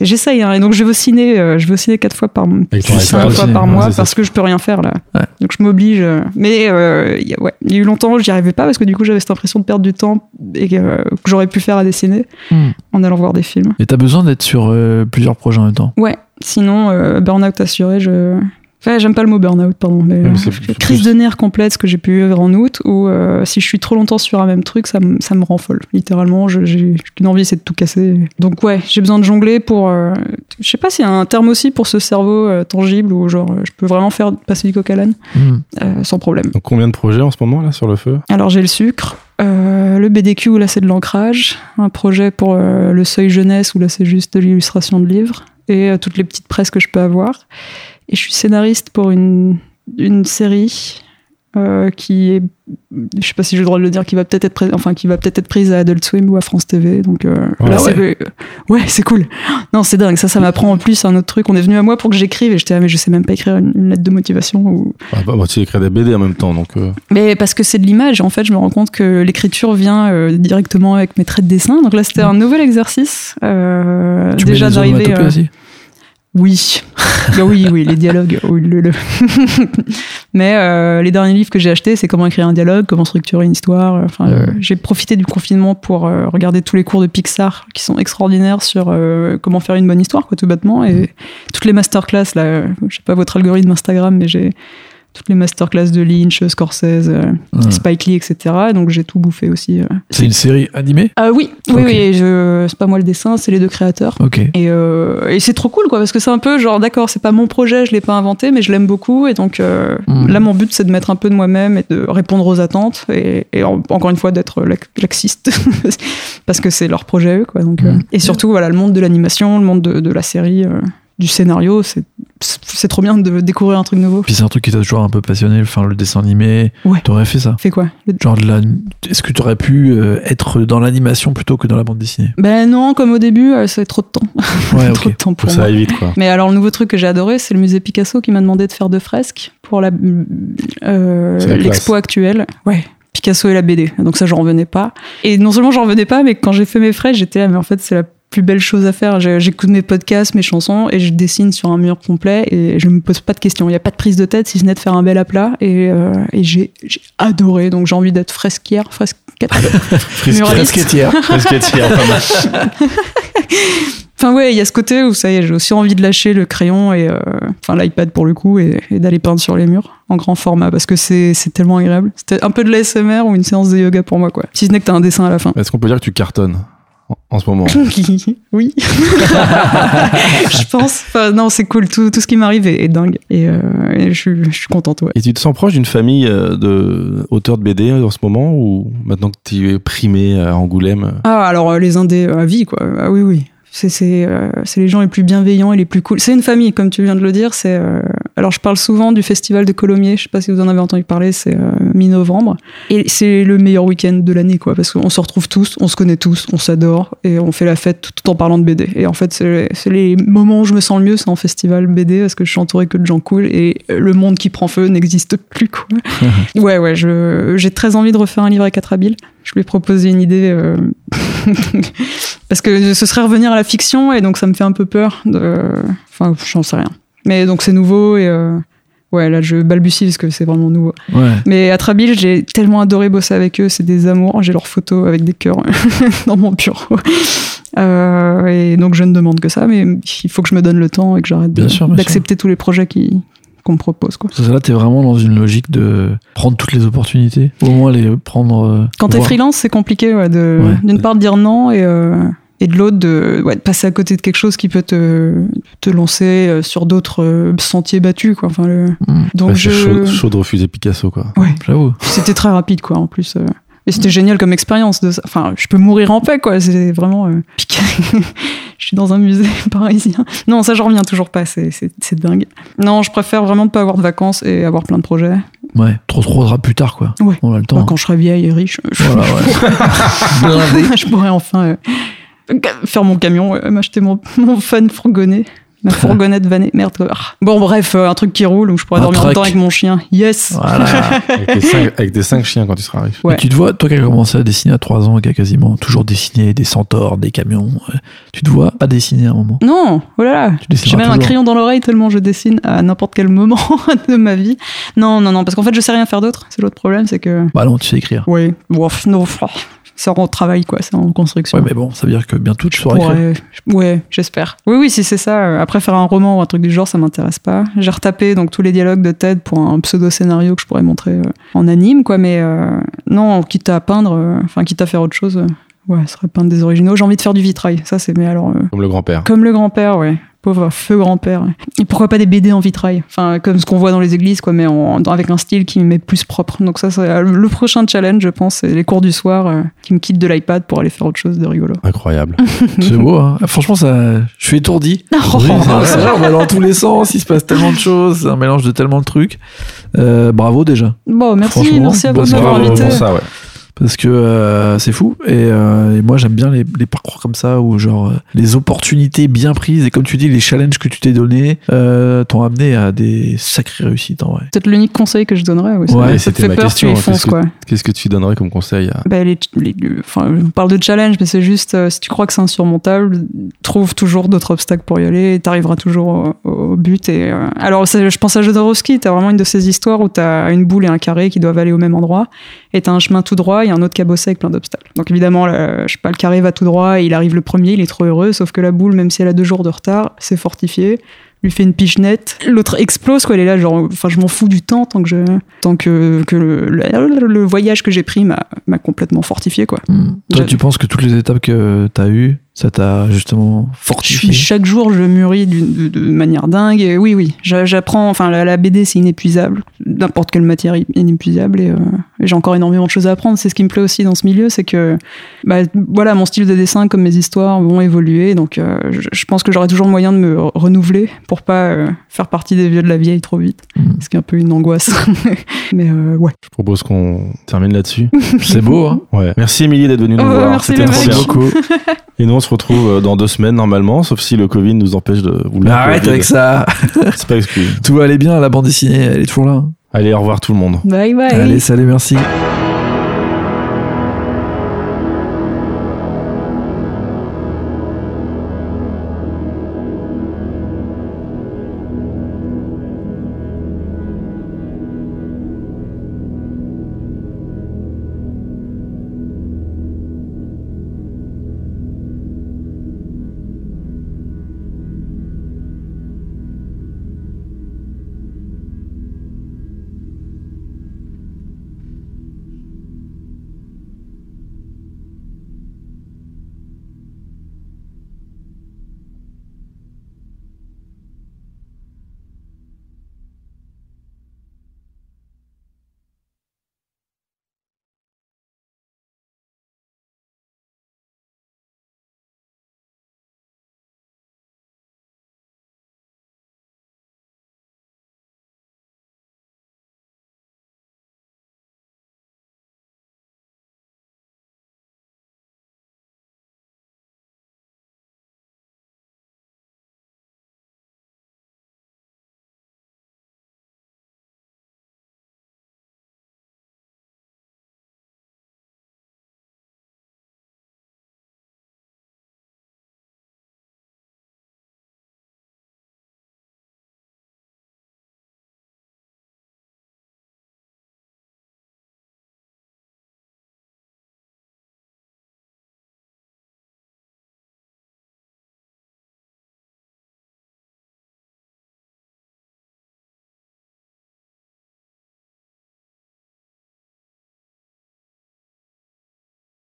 j'essaye hein, et donc je vais au ciné euh, je vais au ciné quatre fois par cinq fois par mois parce que je peux rien faire là Ouais. donc je m'oblige euh, mais euh, il y a- ouais il y a eu longtemps j'y arrivais pas parce que du coup j'avais cette impression de perdre du temps et que, euh, que j'aurais pu faire à dessiner Hmm. en allant voir des films Et t'as besoin d'être sur euh, plusieurs projets en même temps. Ouais, sinon, euh, burn-out assuré, je. Enfin, j'aime pas le mot burn-out, pardon, mais, mais euh, crise de nerfs complète, ce que j'ai pu vivre en août, où euh, si je suis trop longtemps sur un même truc, ça, me- ça me rend folle. Littéralement, j'ai qu'une envie, c'est de tout casser. Donc ouais, j'ai besoin de jongler pour. euh, je sais pas s'il y a un terme aussi pour ce cerveau tangible où genre je peux vraiment faire passer du coq à l'âne Hmm. sans problème. Donc combien de projets en ce moment là sur le feu? Alors j'ai le sucre, euh, le BDQ où là c'est de l'ancrage, un projet pour euh, le seuil jeunesse où là c'est juste de l'illustration de livres et euh, toutes les petites presses que je peux avoir. Et je suis scénariste pour une, une série euh, qui est, je sais pas si j'ai le droit de le dire, qui va peut-être être, enfin qui va peut-être être prise à Adult Swim ou à France TV. Donc euh, là, Ah c'est ouais. c'est cool. Non, c'est dingue. Ça, ça m'apprend en plus un autre truc. On est venu à moi pour que j'écrive et j'étais ah, mais je sais même pas écrire une, une lettre de motivation ou ah, bah, bah, Tu écris des BD en même temps, donc euh, mais parce que c'est de l'image, en fait, je me rends compte que l'écriture vient directement avec mes traits de dessin. Donc là, c'était un nouvel exercice. euh, Tu déjà d'arriver. Oui, Bah <laughs> oui, oui, les dialogues. oui, le, le. <laughs> Mais euh, les derniers livres que j'ai achetés, c'est comment écrire un dialogue, comment structurer une histoire. Enfin, euh, j'ai profité du confinement pour euh, regarder tous les cours de Pixar qui sont extraordinaires sur euh, comment faire une bonne histoire, quoi, tout bêtement. Et toutes les masterclass, là, je sais pas votre algorithme Instagram, mais j'ai toutes les masterclass de Lynch, Scorsese, euh. Spike Lee, etc. Donc j'ai tout bouffé aussi. euh. C'est une série animée? Ah oui, oui, Ok. oui. C'est pas moi le dessin, c'est les deux créateurs. Ok. Et, euh, et c'est trop cool, quoi, parce que c'est un peu genre, d'accord, c'est pas mon projet, je l'ai pas inventé, mais je l'aime beaucoup. Et donc euh, Mm. là, mon but, c'est de mettre un peu de moi-même et de répondre aux attentes. Et, et en- encore une fois, d'être laxiste, <laughs> parce que c'est leur projet, eux, quoi. Donc, euh, Mm. et surtout, voilà, le monde de l'animation, le monde de, de la série, euh, du scénario, c'est c'est trop bien de découvrir un truc nouveau. Puis c'est un truc qui t'a toujours un peu passionné, enfin le dessin animé. Ouais. T'aurais fait ça Fait quoi Le- Genre de la... Est-ce que t'aurais pu euh, être dans l'animation plutôt que dans la bande dessinée? Ben non, comme au début, euh, c'est trop de temps. <laughs> Ouais, trop ok. de temps faut pour que moi. ça aille vite quoi. Mais alors, le nouveau truc que j'ai adoré, c'est le musée Picasso qui m'a demandé de faire deux fresques pour la, euh, l'expo actuelle. Ouais. Picasso et la BD. Donc ça, j'en revenais pas. Et non seulement j'en revenais pas, mais quand j'ai fait mes fresques, j'étais là, mais en fait, c'est la plus belle chose à faire. J'écoute mes podcasts, mes chansons, et je dessine sur un mur complet, et je me pose pas de questions. Il y a pas de prise de tête, si ce n'est de faire un bel aplat, et, euh, et j'ai adoré. Donc j'ai envie d'être fresquière, fresquette. <laughs> Pas mal. <laughs> Enfin ouais, il y a ce côté où ça y est, j'ai aussi envie de lâcher le crayon et euh, enfin l'iPad pour le coup et, et d'aller peindre sur les murs en grand format parce que c'est c'est tellement agréable. C'était un peu de l'ASMR ou une séance de yoga pour moi quoi. Si ce n'est que t'as un dessin à la fin. Est-ce qu'on peut dire que tu cartonnes? En, ce moment <laughs> oui. <laughs> je pense. Enfin non, c'est cool. Tout, tout ce qui m'arrive est, est dingue et, euh, et je, suis, je suis contente ouais. Et tu te sens proche d'une famille euh, de auteurs de BD en ce moment ou maintenant que tu es primé à Angoulême Ah alors euh, les indés euh, à vie quoi. Ah oui oui. C'est c'est euh, les gens les plus bienveillants et les plus cool. C'est une famille comme tu viens de le dire. C'est euh, alors je parle souvent du festival de Colomiers. Je sais pas si vous en avez entendu parler. C'est euh, mi-novembre et c'est le meilleur week-end de l'année quoi parce qu'on se retrouve tous, on se connaît tous, on s'adore et on fait la fête tout, en parlant de BD. Et en fait c'est les moments où je me sens le mieux, c'est en festival BD parce que je suis entouré que de gens cool et le monde qui prend feu n'existe plus quoi. <laughs> ouais ouais, j'ai très envie de refaire un livre avec Atrabile. Je lui ai proposé une idée euh, <laughs> parce que ce serait revenir à la fiction et donc ça me fait un peu peur. De... Enfin, j'en sais rien. Mais donc c'est nouveau et euh, Ouais, là, je balbutie parce que c'est vraiment nouveau. Ouais. Mais à Trabil, j'ai tellement adoré bosser avec eux. C'est des amours. J'ai leurs photos avec des cœurs <laughs> dans mon bureau. Euh, et donc, je ne demande que ça, mais il faut que je me donne le temps et que j'arrête d'accepter tous les projets qui, qu'on me propose. Quoi. Parce que là, t'es vraiment dans une logique de prendre toutes les opportunités. Au moins les prendre. euh, Quand t'es voir. freelance, c'est compliqué ouais, de, Ouais. d'une part de dire non et, euh, et de l'autre de, ouais, de passer à côté de quelque chose qui peut te, te lancer euh, sur d'autres euh, sentiers battus. Quoi. Enfin, le... Mm. Donc je... chaud, chaud de refuser Picasso, quoi. Ouais, J'avoue. c'était très rapide quoi en plus. Et c'était génial comme expérience. De... ça. Enfin, je peux mourir en paix quoi. C'est vraiment euh, <laughs> je suis dans un musée <laughs> parisien. Non, ça j'en reviens toujours pas. C'est, dingue. Non, je préfère vraiment ne pas avoir de vacances et avoir plein de projets. Ouais. Trop trop plus tard, quoi. Ouais. On a le temps. Enfin, quand je serai vieille et riche, je, Voilà, ouais. <laughs> Blindé. je pourrais enfin euh, faire mon camion, euh, m'acheter mon, mon fun fourgonnet. Ma <laughs> fourgonnette vannée. Merde. quoi. Bon, bref, euh, un truc qui roule où je pourrais Un dormir truck. longtemps avec mon chien. Yes! Voilà. <laughs> Avec tes, cinq, avec tes cinq chiens quand tu seras riche. Ouais. Et tu te vois, toi qui as commencé à dessiner à 3 ans, qui a quasiment toujours dessiné des centaures, des camions, euh, tu te vois pas dessiner à un moment? Non, oh là là. Tu dessineras J'ai même un toujours. crayon dans l'oreille tellement je dessine à n'importe quel moment <laughs> de ma vie. Non, non, non, parce qu'en fait, je sais rien faire d'autre. C'est l'autre problème, c'est que. Bah non, tu sais écrire. Oui, bon, pff, non, pff, c'est en travail, quoi, c'est en construction. Ouais, mais bon, ça veut dire que bientôt tu sauras écrire. Ouais, je- ouais, j'espère. Oui, oui, si c'est ça. euh, Après, faire un roman ou un truc du genre, ça m'intéresse pas. J'ai retapé donc tous les dialogues de Ted pour un pseudo scénario que je pourrais montrer euh, en anime, quoi. Mais euh, non, quitte à peindre, euh, enfin, quitte à faire autre chose. euh, ouais, ce serait peindre des originaux. J'ai envie de faire du vitrail. Ça, c'est mais alors. euh, Comme le grand-père. comme le grand-père, ouais. Pauvre feu grand-père. Et pourquoi pas des BD en vitrail Enfin, comme ce qu'on voit dans les églises, quoi, mais en, dans- avec un style qui m'est plus propre. Donc ça, c'est euh, le prochain challenge, je pense, c'est les cours du soir euh, qui me quittent de l'iPad pour aller faire autre chose de rigolo. Incroyable. <laughs> C'est beau, hein. Franchement, ça, je suis étourdi. <laughs> Oh. Oui, on va dans tous les sens, il se passe tellement de choses, c'est un mélange de tellement de trucs. Euh, bravo déjà. Bon, merci, merci à vous de m'avoir invité. pour ça, ouais. Parce que euh, c'est fou. Et, euh, et moi, j'aime bien les, les parcours comme ça où, genre, euh, les opportunités bien prises et comme tu dis, les challenges que tu t'es donnés euh, t'ont amené à des sacrées réussites en vrai. Peut-être l'unique conseil que je donnerais. Ouais, Ouais, c'était ma peur, question, tu y qu'est-ce que- quoi. Qu'est-ce que tu donnerais comme conseil à... Bah, les, les- enfin, on parle de challenge, mais c'est juste, si tu crois que c'est insurmontable, trouve toujours d'autres obstacles pour y aller, et t'arriveras toujours au, au but. Et, alors, c'est- je pense à Jodorowsky, t'as vraiment une de ces histoires où t'as une boule et un carré qui doivent aller au même endroit, t'as un chemin tout droit et un autre cabossé avec plein d'obstacles. Donc évidemment, le, je sais pas, le carré va tout droit, et il arrive le premier, il est trop heureux, sauf que la boule, même si elle a deux jours de retard, c'est fortifié lui fait une pichenette, l'autre explose quoi, elle est là genre enfin je m'en fous du temps tant que je tant que, que le, le- le voyage que j'ai pris m'a m'a complètement fortifié quoi. Hmm. Toi, tu penses que toutes les étapes que t'as eues, ça t'a justement fortifié chaque jour je mûris d'une- de, de manière dingue et oui oui, j'a- j'apprends enfin la, la BD c'est inépuisable, n'importe quelle matière est inépuisable et, euh, j'ai encore énormément de choses à apprendre, c'est ce qui me plaît aussi dans ce milieu, c'est que bah, voilà, mon style de dessin comme mes histoires vont évoluer donc euh, je, je pense que j'aurai toujours moyen de me re- renouveler pour pas euh, faire partie des vieux de la vieille trop vite. Mhm. Ce qui est un peu une angoisse. <laughs> Mais euh, ouais. Je propose qu'on termine là-dessus. C'est beau, hein <laughs> Ouais. Merci Émilie d'être venue nous Oh, voir. merci, C'était trop bien. beaucoup. <laughs> Et nous, on se retrouve dans deux semaines normalement, sauf si le Covid nous empêche de. Ou arrête Covid. avec ça C'est pas exclu. Tout va aller bien, la bande dessinée, elle est toujours là. Allez, au revoir tout le monde. Bye bye. Allez, salut, merci.